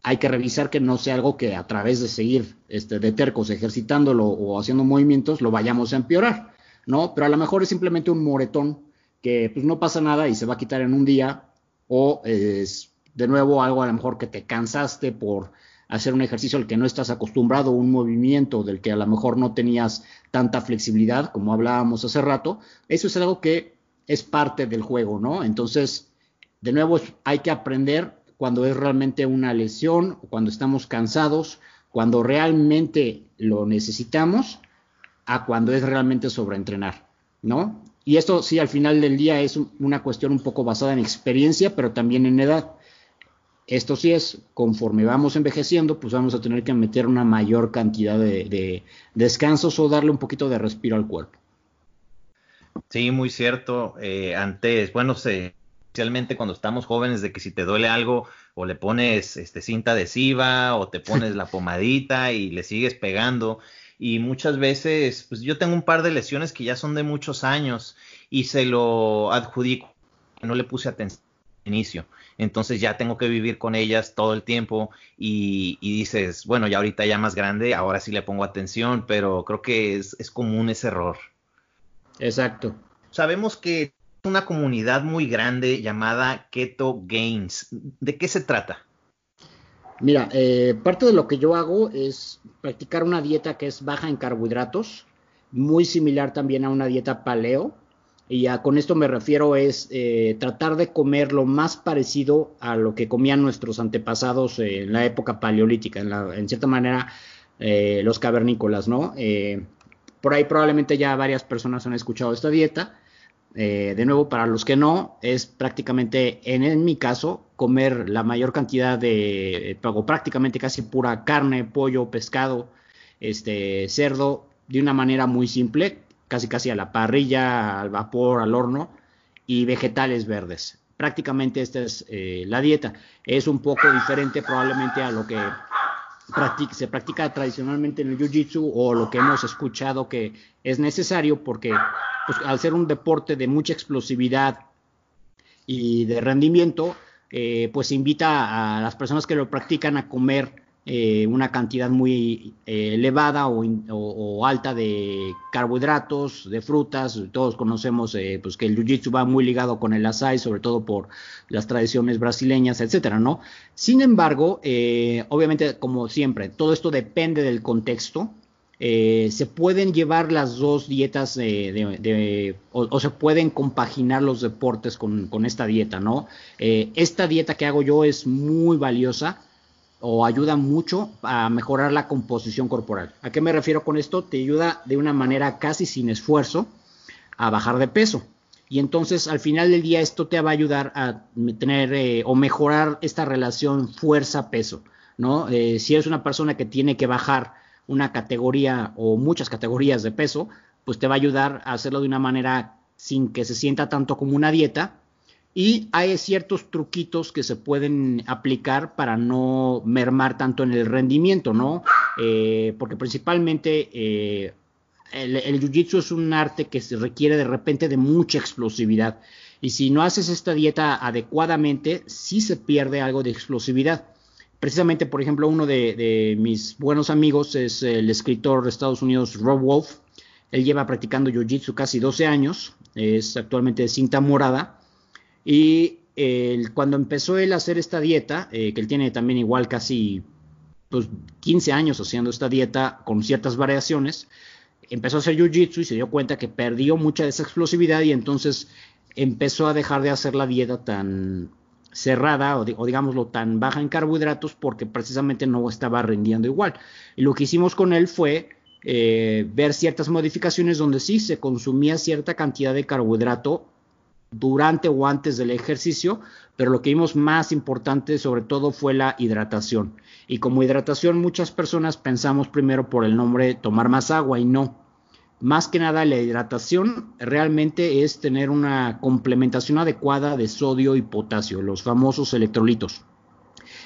Hay que revisar que no sea algo que a través de seguir este, de tercos ejercitándolo o haciendo movimientos lo vayamos a empeorar, ¿no? Pero a lo mejor es simplemente un moretón que pues no pasa nada y se va a quitar en un día o es de nuevo algo a lo mejor que te cansaste por hacer un ejercicio al que no estás acostumbrado, un movimiento del que a lo mejor no tenías tanta flexibilidad, como hablábamos hace rato, eso es algo que es parte del juego, ¿no? Entonces, de nuevo, hay que aprender cuando es realmente una lesión, cuando estamos cansados, cuando realmente lo necesitamos, a cuando es realmente sobreentrenar, ¿no? Y esto sí, al final del día es una cuestión un poco basada en experiencia, pero también en edad. Esto sí es, conforme vamos envejeciendo, pues vamos a tener que meter una mayor cantidad de, descansos o darle un poquito de respiro al cuerpo. Sí, muy cierto. Eh, antes, bueno, se, especialmente cuando estamos jóvenes, de que si te duele algo o le pones este, cinta adhesiva o te pones la *laughs* pomadita y le sigues pegando. Y muchas veces, pues yo tengo un par de lesiones que ya son de muchos años y se lo adjudico, no le puse atención al inicio. Entonces ya tengo que vivir con ellas todo el tiempo y, dices, bueno, ya ahorita ya más grande, ahora sí le pongo atención, pero creo que es, es común ese error. Exacto. Sabemos que una comunidad muy grande llamada Keto Games. ¿De qué se trata? Mira, eh, parte de lo que yo hago es practicar una dieta que es baja en carbohidratos, muy similar también a una dieta paleo. Y ya con esto me refiero es eh, tratar de comer lo más parecido a lo que comían nuestros antepasados en la época paleolítica, en, cierta manera eh, los cavernícolas, ¿no? por ahí probablemente ya varias personas han escuchado esta dieta. Eh, de nuevo, para los que no, es prácticamente, en, mi caso, comer la mayor cantidad de, o prácticamente casi pura carne, pollo, pescado, este, cerdo, de una manera muy simple, casi casi a la parrilla, al vapor, al horno, y vegetales verdes. Prácticamente esta es eh, la dieta. Es un poco diferente probablemente a lo que se practica tradicionalmente en el Jiu-Jitsu o lo que hemos escuchado que es necesario porque pues, al ser un deporte de mucha explosividad y de rendimiento, eh, pues invita a las personas que lo practican a comer eh, una cantidad muy eh, elevada o, alta de carbohidratos, de frutas. Todos conocemos pues que el jiu-jitsu va muy ligado con el asai, sobre todo por las tradiciones brasileñas, etcétera, ¿no? Sin embargo, obviamente, como siempre, todo esto depende del contexto. Eh, se pueden llevar las dos dietas de, o, se pueden compaginar los deportes con, esta dieta, ¿no? Eh, esta dieta que hago yo es muy valiosa o ayuda mucho a mejorar la composición corporal. ¿A qué me refiero con esto? Te ayuda de una manera casi sin esfuerzo a bajar de peso. Y entonces al final del día esto te va a ayudar a tener eh, o mejorar esta relación fuerza-peso, ¿no? si eres una persona que tiene que bajar una categoría o muchas categorías de peso, pues te va a ayudar a hacerlo de una manera sin que se sienta tanto como una dieta. Y hay ciertos truquitos que se pueden aplicar para no mermar tanto en el rendimiento, ¿no? Eh, porque principalmente eh, el, jiu-jitsu es un arte que se requiere de repente de mucha explosividad. Y si no haces esta dieta adecuadamente, sí se pierde algo de explosividad. Precisamente, por ejemplo, uno de, mis buenos amigos es el escritor de Estados Unidos, Rob Wolf. Él lleva practicando Jiu-Jitsu casi 12 años, es actualmente de cinta morada. Y cuando empezó él a hacer esta dieta, eh, que él tiene también igual casi pues, 15 años haciendo esta dieta con ciertas variaciones, empezó a hacer Jiu-Jitsu y se dio cuenta que perdió mucha de esa explosividad y entonces empezó a dejar de hacer la dieta tan cerrada o, digámoslo tan baja en carbohidratos porque precisamente no estaba rindiendo igual. Y lo que hicimos con él fue eh, ver ciertas modificaciones donde sí se consumía cierta cantidad de carbohidrato durante o antes del ejercicio, pero lo que vimos más importante sobre todo fue la hidratación. Y como hidratación muchas personas pensamos primero por el nombre tomar más agua y no más que nada la hidratación realmente es tener una complementación adecuada de sodio y potasio, los famosos electrolitos.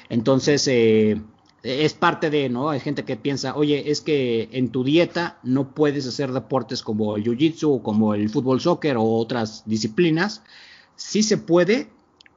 Entonces, eh, es parte de, ¿no? Hay gente que piensa, oye, es que en tu dieta no puedes hacer deportes como el jiu-jitsu, como el fútbol soccer o otras disciplinas. Sí se puede,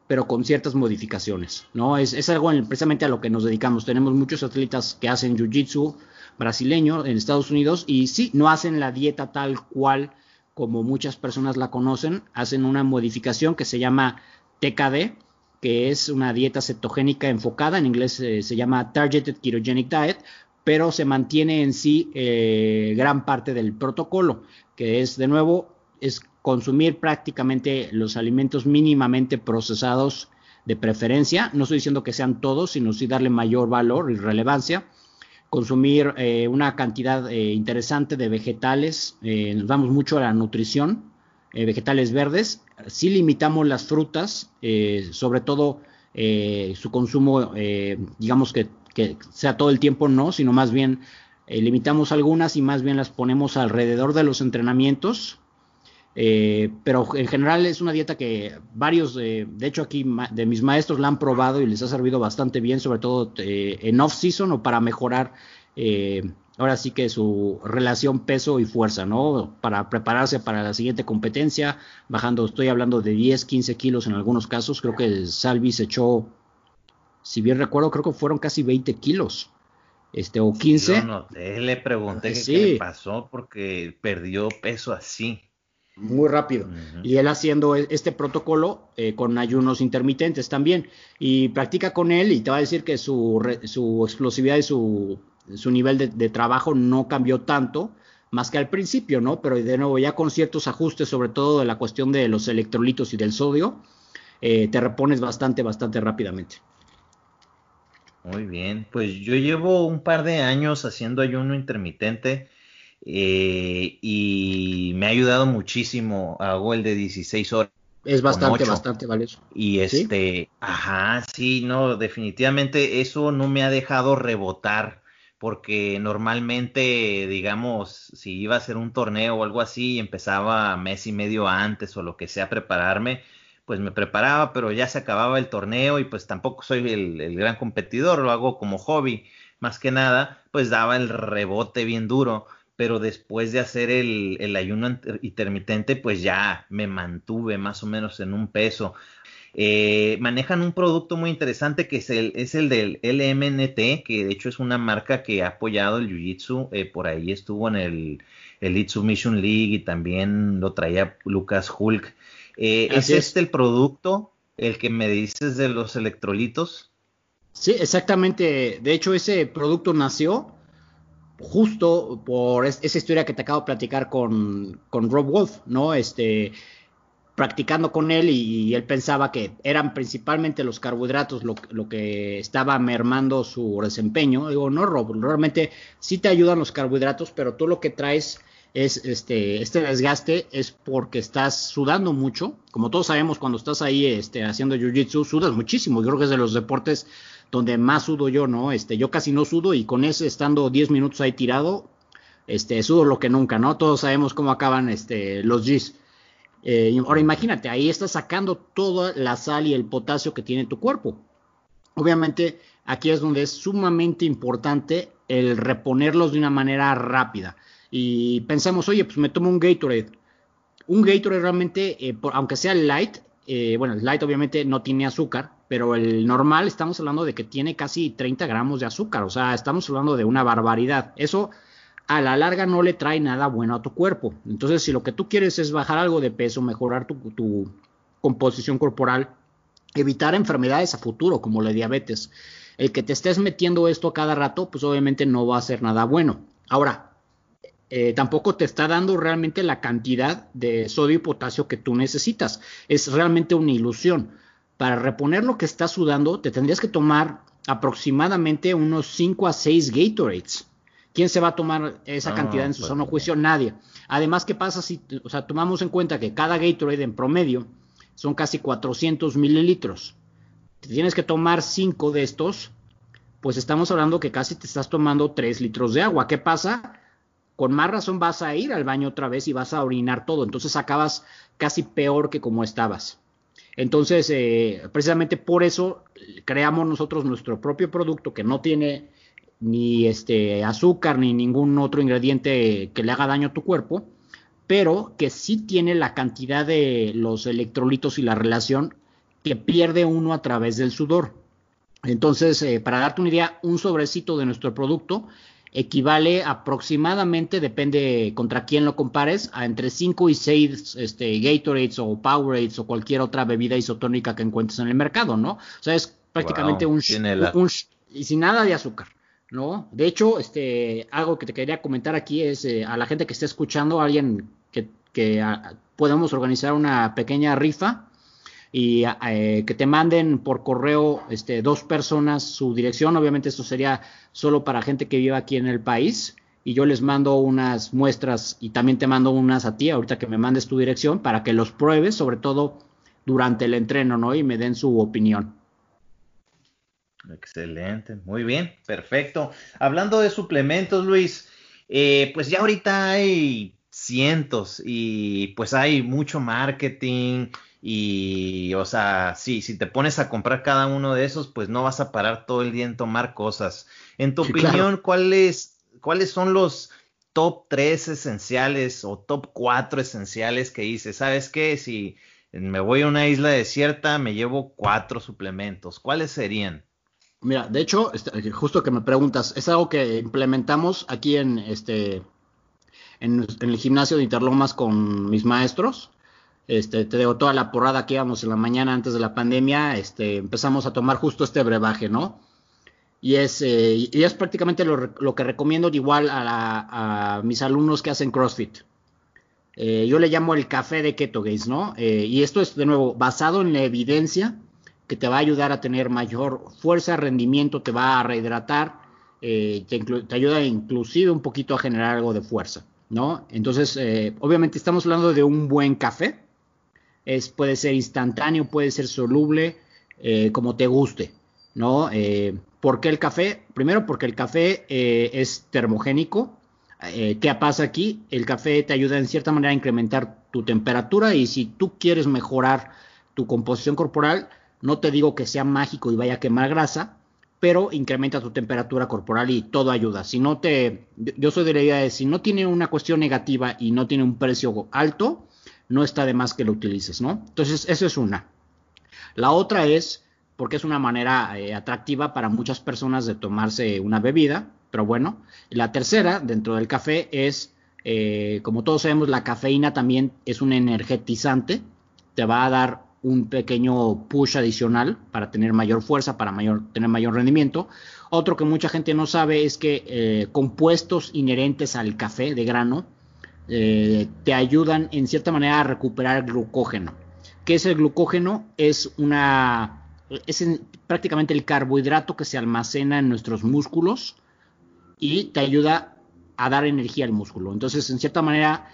pero con ciertas modificaciones, ¿no? Es, es algo precisamente a lo que nos dedicamos. Tenemos muchos atletas que hacen jiu-jitsu, brasileño en Estados Unidos y sí, no hacen la dieta tal cual como muchas personas la conocen, hacen una modificación que se llama TKD, que es una dieta cetogénica enfocada, en inglés eh, se llama Targeted Ketogenic Diet, pero se mantiene en sí eh, gran parte del protocolo, que es de nuevo, es consumir prácticamente los alimentos mínimamente procesados de preferencia, no estoy diciendo que sean todos, sino sí darle mayor valor y relevancia, consumir eh, una cantidad interesante de vegetales, nos vamos mucho a la nutrición, vegetales verdes, si limitamos las frutas, sobre todo su consumo, digamos que, que, sea todo el tiempo no, sino más bien limitamos algunas y más bien las ponemos alrededor de los entrenamientos. Eh, pero en general es una dieta que varios, de hecho aquí de mis maestros la han probado y les ha servido bastante bien, sobre todo eh, en off-season o para mejorar eh, ahora sí que su relación peso y fuerza, ¿no? Para prepararse para la siguiente competencia, bajando, estoy hablando de 10, 15 kilos en algunos casos, creo que Salvi se echó, si bien recuerdo, creo que fueron casi 20 kilos este, o 15. no le pregunté qué le pasó porque perdió peso así. Muy rápido. Y él haciendo e, este protocolo eh, con ayunos intermitentes también. Y practica con él y te va a decir que su, su explosividad y su, su nivel de, trabajo no cambió tanto más que al principio, ¿no? Pero de nuevo, ya con ciertos ajustes, sobre todo de la cuestión de los electrolitos y del sodio, eh, te repones bastante, bastante rápidamente. Muy bien, pues yo llevo un par de años haciendo ayuno intermitente eh, y me ha ayudado muchísimo. Hago el de 16 horas. Es bastante, bastante valioso. Y este, ajá, sí, no, definitivamente eso no me ha dejado rebotar porque normalmente, digamos, si iba a ser un torneo o algo así, empezaba mes y medio antes o lo que sea a prepararme, pues me preparaba, pero ya se acababa el torneo y pues tampoco soy el, gran competidor, lo hago como hobby, más que nada, pues daba el rebote bien duro, pero después de hacer el, el ayuno intermitente, pues ya me mantuve más o menos en un peso. Eh, manejan un producto muy interesante que es el, es el del LMNT, que de hecho es una marca que ha apoyado el Jiu-Jitsu, eh, por ahí estuvo en el Elite Submission League y también lo traía Lucas Hulk. Eh, ¿Es este el producto, el que me dices de los electrolitos? Sí, exactamente. De hecho, ese producto nació justo por esa historia que te acabo de platicar con, con Rob Wolf, ¿no? Este, practicando con él y, él pensaba que eran principalmente los carbohidratos lo, lo, que estaba mermando su desempeño. Digo, no, Rob, realmente sí te ayudan los carbohidratos, pero tú lo que traes es este, este desgaste es porque estás sudando mucho. Como todos sabemos, cuando estás ahí este, haciendo jiu-jitsu, sudas muchísimo. Yo creo que es de los deportes donde más sudo yo, ¿no? Este, yo casi no sudo y con ese estando 10 minutos ahí tirado, este, sudo lo que nunca, ¿no? Todos sabemos cómo acaban este, los Gs. Eh, ahora imagínate, ahí estás sacando toda la sal y el potasio que tiene tu cuerpo. Obviamente, aquí es donde es sumamente importante el reponerlos de una manera rápida y pensamos, oye, pues me tomo un Gatorade. Un Gatorade realmente, eh, aunque sea light, eh, bueno, el light obviamente no tiene azúcar, pero el normal estamos hablando de que tiene casi 30 gramos de azúcar, o sea, estamos hablando de una barbaridad. Eso a la larga no le trae nada bueno a tu cuerpo. Entonces, si lo que tú quieres es bajar algo de peso, mejorar tu, composición corporal, evitar enfermedades a futuro como la diabetes, el que te estés metiendo esto a cada rato, pues obviamente no va a ser nada bueno. Ahora, eh, tampoco te está dando realmente la cantidad de sodio y potasio que tú necesitas. Es realmente una ilusión. Para reponer lo que estás sudando, te tendrías que tomar aproximadamente unos 5 a 6 Gatorades. ¿Quién se va a tomar esa cantidad en su pues, sano juicio? Nadie. Además, ¿qué pasa si, o sea, tomamos en cuenta que cada Gatorade en promedio son casi 400 mililitros? Te tienes que tomar 5 de estos, pues estamos hablando que casi te estás tomando 3 litros de agua. ¿Qué pasa? con más razón vas a ir al baño otra vez y vas a orinar todo. Entonces acabas casi peor que como estabas. Entonces, eh, precisamente por eso creamos nosotros nuestro propio producto que no tiene ni este azúcar ni ningún otro ingrediente que le haga daño a tu cuerpo, pero que sí tiene la cantidad de los electrolitos y la relación que pierde uno a través del sudor. Entonces, eh, para darte una idea, un sobrecito de nuestro producto equivale aproximadamente, depende contra quién lo compares, a entre 5 y 6 este, Gatorades o Powerades o cualquier otra bebida isotónica que encuentres en el mercado, ¿no? O sea, es prácticamente un, y sin nada de azúcar, ¿no? De hecho, este, algo que te quería comentar aquí es eh, a la gente que esté escuchando, alguien que, que ah, podemos organizar una pequeña rifa y eh, que te manden por correo este, dos personas su dirección. Obviamente esto sería solo para gente que vive aquí en el país y yo les mando unas muestras y también te mando unas a ti ahorita que me mandes tu dirección para que los pruebes, sobre todo durante el entreno, ¿no? Y me den su opinión. Excelente, muy bien, perfecto. Hablando de suplementos, Luis, eh, pues ya ahorita hay cientos y pues hay mucho marketing y, o sea, sí, si te pones a comprar cada uno de esos, pues no vas a parar todo el día en tomar cosas. En tu opinión, ¿cuáles, ¿cuáles son los top 3 esenciales o top 4 esenciales que dices? ¿Sabes qué? Si me voy a una isla desierta, me llevo cuatro suplementos. ¿Cuáles serían? Mira, de hecho, este, justo que me preguntas, es algo que implementamos aquí en este en, el gimnasio de Interlomas con mis maestros. Este, te digo, toda la porrada que íbamos en la mañana antes de la pandemia, este, empezamos a tomar justo este brebaje, ¿no? Y es, eh, y es prácticamente lo, que recomiendo igual a, mis alumnos que hacen CrossFit. Eh, yo le llamo el café de Keto Gaze, ¿no? Eh, y esto es, de nuevo, basado en la evidencia que te va a ayudar a tener mayor fuerza, rendimiento, te va a rehidratar, te, te, ayuda inclusive un poquito a generar algo de fuerza. ¿no? Entonces, eh, obviamente estamos hablando de un buen café. Es, puede ser instantáneo, puede ser soluble, eh, como te guste, ¿no? Eh, ¿Por qué el café? Primero porque el café es termogénico. ¿Qué pasa aquí? El café te ayuda en cierta manera a incrementar tu temperatura y si tú quieres mejorar tu composición corporal, no te digo que sea mágico y vaya a quemar grasa, pero incrementa tu temperatura corporal y todo ayuda. Si no te, yo soy de la idea de si no tiene una cuestión negativa y no tiene un precio alto, no está de más que lo utilices, ¿no? Entonces, eso es una. La otra es, porque es una manera eh, atractiva para muchas personas de tomarse una bebida, pero bueno. La tercera, dentro del café, es, eh, como todos sabemos, la cafeína también es un energetizante, te va a dar un pequeño push adicional para tener mayor fuerza, para mayor, tener mayor rendimiento. Otro que mucha gente no sabe es que eh, compuestos inherentes al café de grano eh, te ayudan en cierta manera a recuperar glucógeno. ¿Qué es el glucógeno? Es una es prácticamente el carbohidrato que se almacena en nuestros músculos y te ayuda a dar energía al músculo. Entonces, en cierta manera,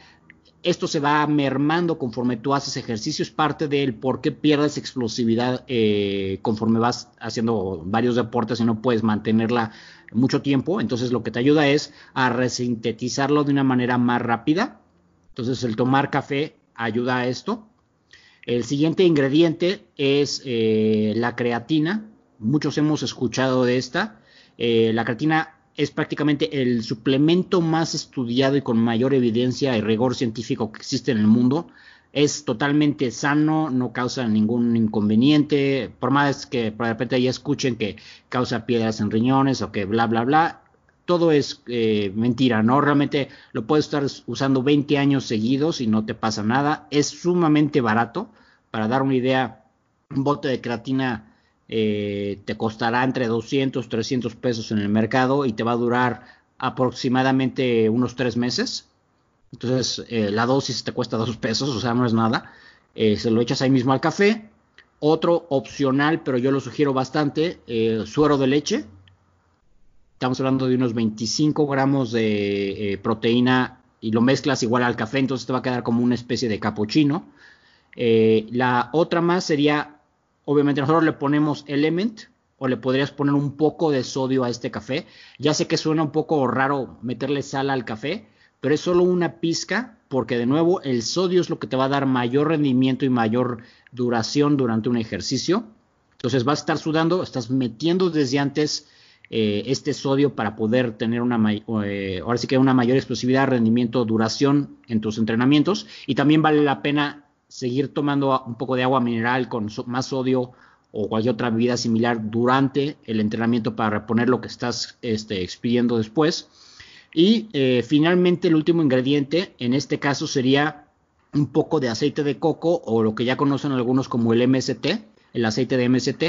esto se va mermando conforme tú haces ejercicio, es parte del por qué pierdes explosividad eh, conforme vas haciendo varios deportes y no puedes mantenerla mucho tiempo. Entonces lo que te ayuda es a resintetizarlo de una manera más rápida. Entonces el tomar café ayuda a esto. El siguiente ingrediente es eh, la creatina. Muchos hemos escuchado de esta. Eh, la creatina es prácticamente el suplemento más estudiado y con mayor evidencia y rigor científico que existe en el mundo. Es totalmente sano, no causa ningún inconveniente, por más que de repente ya escuchen que causa piedras en riñones o que bla, bla, bla. Todo es eh, mentira, ¿no? Realmente lo puedes estar usando 20 años seguidos y no te pasa nada. Es sumamente barato. Para dar una idea, un bote de creatina eh, te costará entre 200, 300 pesos en el mercado y te va a durar aproximadamente unos tres meses. Entonces, eh, la dosis te cuesta dos pesos, o sea, no es nada. Eh, se lo echas ahí mismo al café. Otro opcional, pero yo lo sugiero bastante, suero de leche. Estamos hablando de unos 25 gramos de proteína y lo mezclas igual al café, entonces te va a quedar como una especie de capuchino. la otra más sería Obviamente nosotros le ponemos element o le podrías poner un poco de sodio a este café. Ya sé que suena un poco raro meterle sal al café, pero es solo una pizca porque de nuevo el sodio es lo que te va a dar mayor rendimiento y mayor duración durante un ejercicio. Entonces vas a estar sudando, estás metiendo desde antes eh, este sodio para poder tener una, eh, ahora sí que una mayor explosividad, rendimiento, duración en tus entrenamientos. Y también vale la pena seguir tomando un poco de agua mineral con más sodio o cualquier otra bebida similar durante el entrenamiento para reponer lo que estás este, expidiendo después. Y eh, finalmente el último ingrediente, en este caso sería un poco de aceite de coco o lo que ya conocen algunos como el MST, el aceite de MST.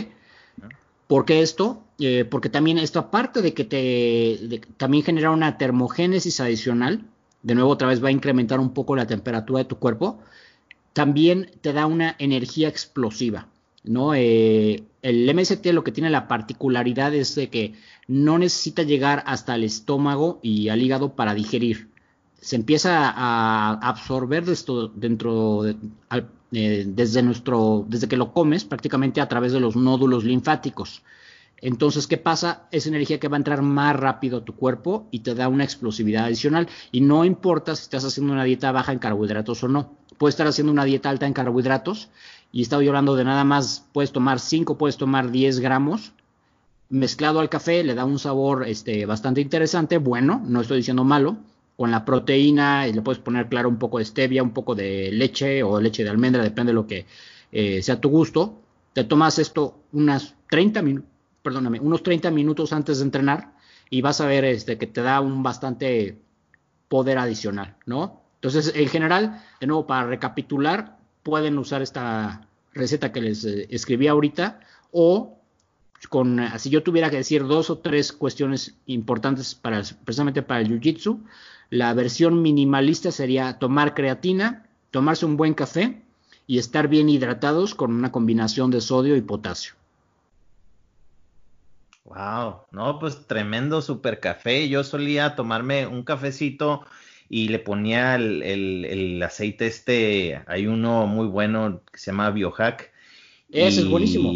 ¿Por qué esto? Eh, porque también esto aparte de que te también genera una termogénesis adicional, de nuevo otra vez va a incrementar un poco la temperatura de tu cuerpo, también te da una energía explosiva. ¿no? Eh, el MST lo que tiene la particularidad es de que no necesita llegar hasta el estómago y al hígado para digerir. Se empieza a absorber esto dentro eh, desde nuestro, desde que lo comes, prácticamente a través de los nódulos linfáticos. Entonces, ¿qué pasa? Es energía que va a entrar más rápido a tu cuerpo y te da una explosividad adicional. Y no importa si estás haciendo una dieta baja en carbohidratos o no. Puedes estar haciendo una dieta alta en carbohidratos y estaba hablando de nada más, puedes tomar 5, puedes tomar 10 gramos mezclado al café, le da un sabor este, bastante interesante, bueno, no estoy diciendo malo. Con la proteína le puedes poner, claro, un poco de stevia, un poco de leche o leche de almendra, depende de lo que eh, sea tu gusto. Te tomas esto unas 30 minutos perdóname, unos 30 minutos antes de entrenar y vas a ver este, que te da un bastante poder adicional, ¿no? Entonces, en general, de nuevo, para recapitular, pueden usar esta receta que les eh, escribí ahorita o con, si yo tuviera que decir dos o tres cuestiones importantes para, precisamente para el Jiu-Jitsu, la versión minimalista sería tomar creatina, tomarse un buen café y estar bien hidratados con una combinación de sodio y potasio. Wow, no, pues tremendo super café. Yo solía tomarme un cafecito y le ponía el, aceite este, hay uno muy bueno que se llama Biohack. Ese es buenísimo.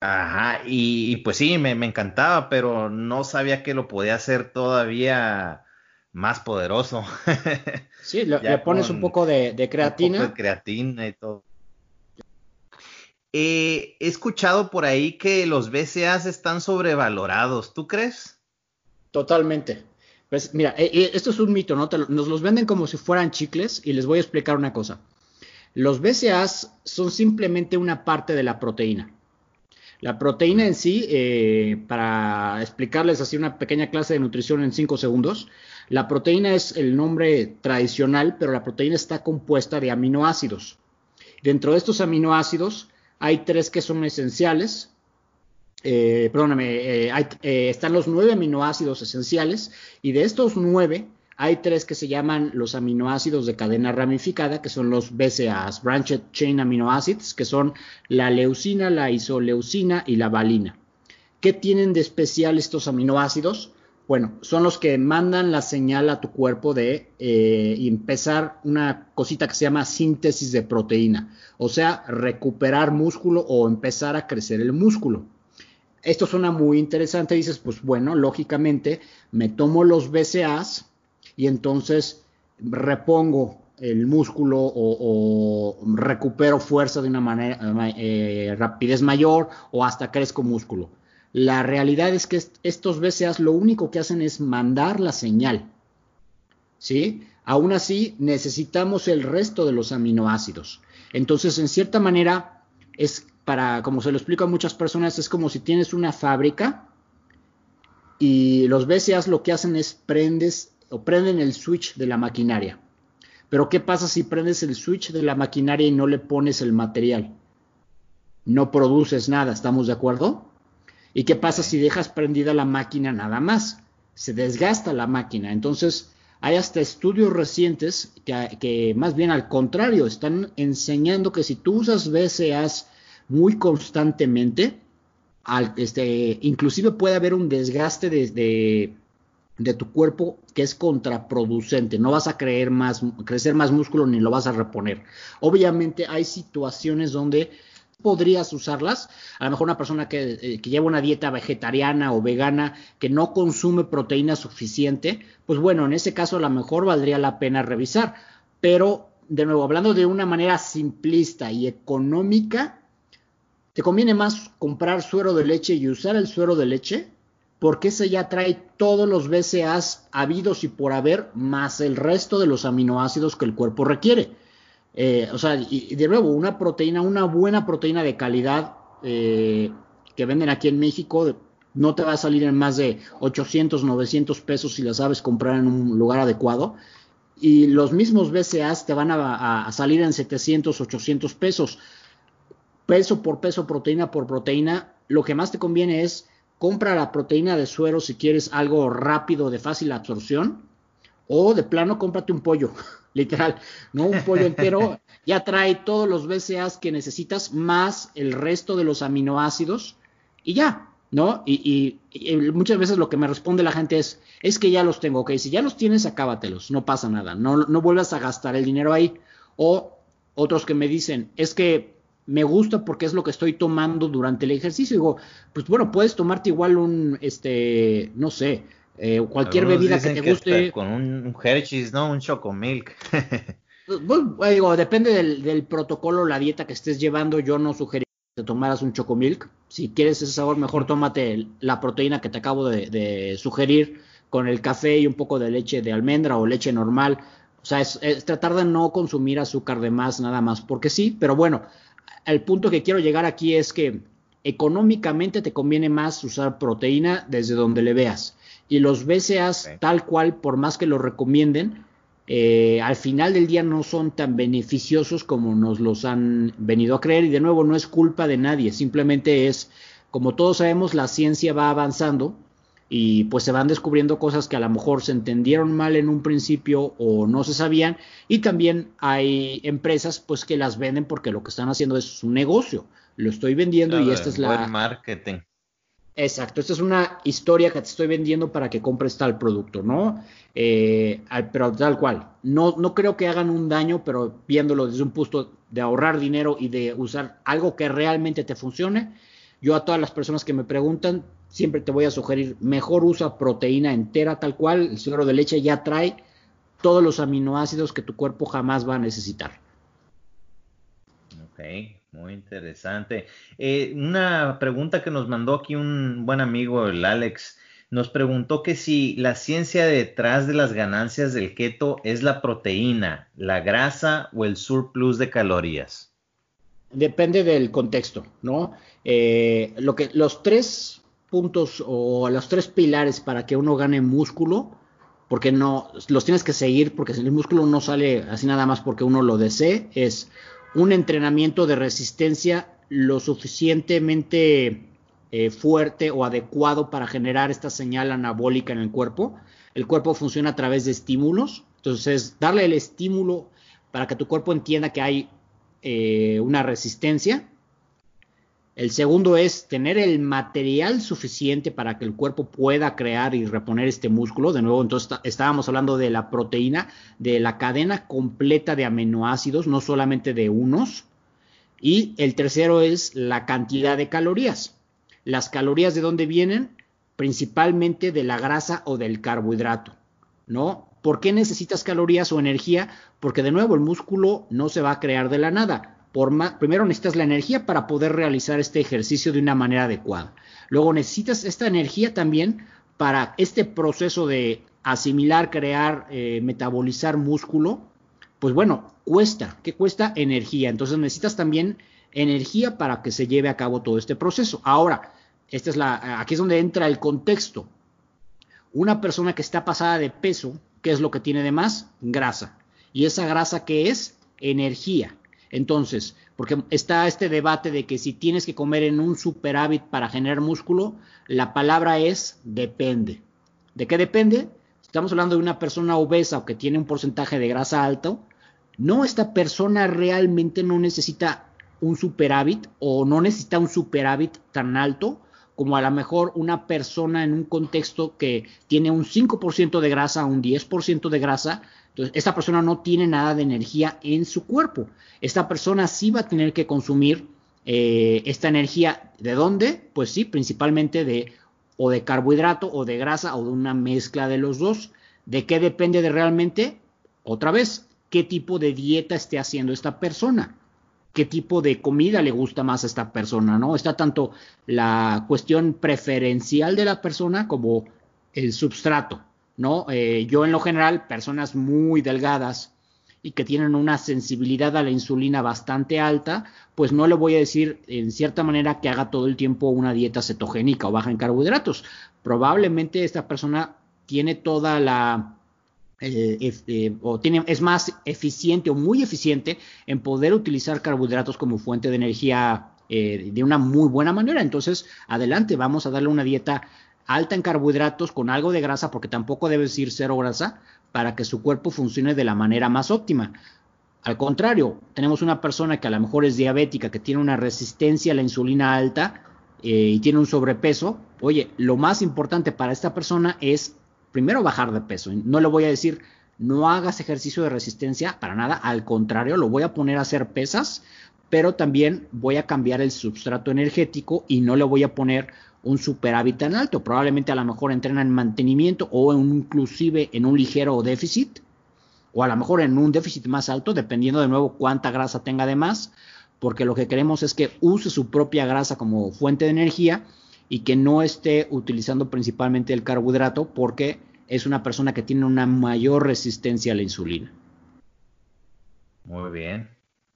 Ajá, y, pues sí, me, encantaba, pero no sabía que lo podía hacer todavía más poderoso. *laughs* sí, le, pones un poco de, de creatina. Un poco de creatina y todo. Eh, he escuchado por ahí que los BCAs están sobrevalorados. ¿Tú crees? Totalmente. Pues mira, eh, eh, esto es un mito, ¿no? nos los venden como si fueran chicles y les voy a explicar una cosa. Los BCAs son simplemente una parte de la proteína. La proteína en sí, para explicarles así una pequeña clase de nutrición en 5 segundos, la proteína es el nombre tradicional, pero la proteína está compuesta de aminoácidos. Dentro de estos aminoácidos hay tres que son esenciales. Eh, perdóname, eh, eh, están los nueve aminoácidos esenciales y de estos nueve hay tres que se llaman los aminoácidos de cadena ramificada, que son los BCAAs, Branched Chain Amino Acids, que son la leucina, la isoleucina y la valina. ¿Qué tienen de especial estos aminoácidos? Bueno, son los que mandan la señal a tu cuerpo de eh, empezar una cosita que se llama síntesis de proteína, o sea, recuperar músculo o empezar a crecer el músculo. Esto suena muy interesante, dices, pues bueno, lógicamente me tomo los BCAs y entonces repongo el músculo o, recupero fuerza de una manera, eh, rapidez mayor o hasta crezco músculo. La realidad es que estos BCAs lo único que hacen es mandar la señal. ¿Sí? Aún así, necesitamos el resto de los aminoácidos. Entonces, en cierta manera, es para, como se lo explico a muchas personas, es como si tienes una fábrica y los BCAs lo que hacen es prendes o prenden el switch de la maquinaria. Pero ¿qué pasa si prendes el switch de la maquinaria y no le pones el material? No produces nada, ¿estamos de acuerdo? ¿Y qué pasa si dejas prendida la máquina nada más? Se desgasta la máquina. Entonces, hay hasta estudios recientes que, más bien al contrario, están enseñando que si tú usas BCAs muy constantemente, este, inclusive puede haber un desgaste de, de, tu cuerpo que es contraproducente. No vas a creer más, crecer más músculo ni lo vas a reponer. Obviamente hay situaciones donde podrías usarlas. A lo mejor una persona eh, que, lleva una dieta vegetariana o vegana que no consume proteína suficiente, pues bueno, en ese caso a lo mejor valdría la pena revisar. Pero, de nuevo, hablando de una manera simplista y económica, te conviene más comprar suero de leche y usar el suero de leche porque ese ya trae todos los BCAAs habidos y por haber, más el resto de los aminoácidos que el cuerpo requiere. Eh, o sea, y, de nuevo, una proteína, una buena proteína de calidad eh, que venden aquí en México, no te va a salir en más de 800, 900 pesos si la sabes comprar en un lugar adecuado. Y los mismos BCAs te van a, salir en 700, 800 pesos. Peso por peso, proteína por proteína. Lo que más te conviene es compra la proteína de suero si quieres algo rápido, de fácil absorción. O de plano, cómprate un pollo. *laughs* *laughs* literal, ¿no? Un pollo entero ya trae todos los BCAAs que necesitas más el resto de los aminoácidos y ya, ¿no? Y, muchas veces lo que me responde la gente es, es que ya los tengo, ok, si ya los tienes, acábatelos, no pasa nada, no, no vuelvas a gastar el dinero ahí. O otros que me dicen, es que me gusta porque es lo que estoy tomando durante el ejercicio. Digo, pues bueno, puedes tomarte igual un, este, no sé, eh, cualquier bebida que te guste. con un, Hershey's, ¿no? Un Chocomilk. *laughs* pues, digo, depende del, protocolo, la dieta que estés llevando. Yo no sugeriría que te tomaras un Chocomilk. Si quieres ese sabor, mejor tómate la proteína que te acabo de, sugerir con el café y un poco de leche de almendra o leche normal. O sea, es, tratar de no consumir azúcar de más, nada más, porque sí, pero bueno, el punto que quiero llegar aquí es que económicamente te conviene más usar proteína desde donde le veas y los BCAs tal cual, por más que lo recomienden, eh, al final del día no son tan beneficiosos como nos los han venido a creer. Y de nuevo no es culpa de nadie, simplemente es, como todos sabemos, la ciencia va avanzando y pues se van descubriendo cosas que a lo mejor se entendieron mal en un principio o no se sabían. Y también hay empresas pues que las venden porque lo que están haciendo es su negocio, lo estoy vendiendo y esta es la marketing. Exacto, esta es una historia que te estoy vendiendo para que compres tal producto, ¿no? Eh, pero tal cual, no, no creo que hagan un daño, pero viéndolo desde un punto de ahorrar dinero y de usar algo que realmente te funcione, yo a todas las personas que me preguntan, siempre te voy a sugerir, mejor usa proteína entera tal cual, el suero de leche ya trae todos los aminoácidos que tu cuerpo jamás va a necesitar. Ok, muy interesante. Eh, una pregunta que nos mandó aquí un buen amigo, el Alex, nos preguntó que si la ciencia detrás de las ganancias del keto es la proteína, la grasa o el surplus de calorías. Depende del contexto, ¿no? Eh, lo que, los tres puntos o los tres pilares para que uno gane músculo, porque no los tienes que seguir, porque el músculo no sale así nada más porque uno lo desee, es un entrenamiento de resistencia lo suficientemente eh, fuerte o adecuado para generar esta señal anabólica en el cuerpo. El cuerpo funciona a través de estímulos, entonces darle el estímulo para que tu cuerpo entienda que hay eh, una resistencia el segundo es tener el material suficiente para que el cuerpo pueda crear y reponer este músculo. De nuevo, entonces estábamos hablando de la proteína, de la cadena completa de aminoácidos, no solamente de unos. Y el tercero es la cantidad de calorías. Las calorías de dónde vienen? Principalmente de la grasa o del carbohidrato, ¿no? ¿Por qué necesitas calorías o energía? Porque de nuevo el músculo no se va a crear de la nada primero necesitas la energía para poder realizar este ejercicio de una manera adecuada. Luego necesitas esta energía también para este proceso de asimilar, crear, eh, metabolizar músculo. Pues bueno, cuesta. ¿Qué cuesta? Energía. Entonces necesitas también energía para que se lleve a cabo todo este proceso. Ahora, esta es la, aquí es donde entra el contexto. Una persona que está pasada de peso, ¿qué es lo que tiene de más? Grasa. ¿Y esa grasa qué es? Energía. Entonces, porque está este debate de que si tienes que comer en un superávit para generar músculo, la palabra es depende. ¿De qué depende? Estamos hablando de una persona obesa o que tiene un porcentaje de grasa alto. No, esta persona realmente no necesita un superávit o no necesita un superávit tan alto como a lo mejor una persona en un contexto que tiene un 5% de grasa, un 10% de grasa, entonces, esta persona no tiene nada de energía en su cuerpo. Esta persona sí va a tener que consumir eh, esta energía. ¿De dónde? Pues sí, principalmente de o de carbohidrato o de grasa o de una mezcla de los dos. ¿De qué depende de realmente? Otra vez, ¿qué tipo de dieta esté haciendo esta persona? ¿Qué tipo de comida le gusta más a esta persona? ¿No? Está tanto la cuestión preferencial de la persona como el substrato. ¿No? Eh, yo en lo general, personas muy delgadas y que tienen una sensibilidad a la insulina bastante alta, pues no le voy a decir en cierta manera que haga todo el tiempo una dieta cetogénica o baja en carbohidratos. Probablemente esta persona tiene toda la eh, eh, o tiene, es más eficiente o muy eficiente en poder utilizar carbohidratos como fuente de energía de una muy buena manera. Entonces, adelante, vamos a darle una dieta alta en carbohidratos con algo de grasa, porque tampoco debe ir cero grasa, para que su cuerpo funcione de la manera más óptima. Al contrario, tenemos una persona que a lo mejor es diabética, que tiene una resistencia a la insulina alta eh, y tiene un sobrepeso. Oye, lo más importante para esta persona es primero bajar de peso. No le voy a decir, no hagas ejercicio de resistencia para nada, al contrario, lo voy a poner a hacer pesas pero también voy a cambiar el substrato energético y no le voy a poner un superávit tan alto. Probablemente a lo mejor entrena en mantenimiento o inclusive en un ligero déficit o a lo mejor en un déficit más alto, dependiendo de nuevo cuánta grasa tenga de más, porque lo que queremos es que use su propia grasa como fuente de energía y que no esté utilizando principalmente el carbohidrato porque es una persona que tiene una mayor resistencia a la insulina. Muy bien,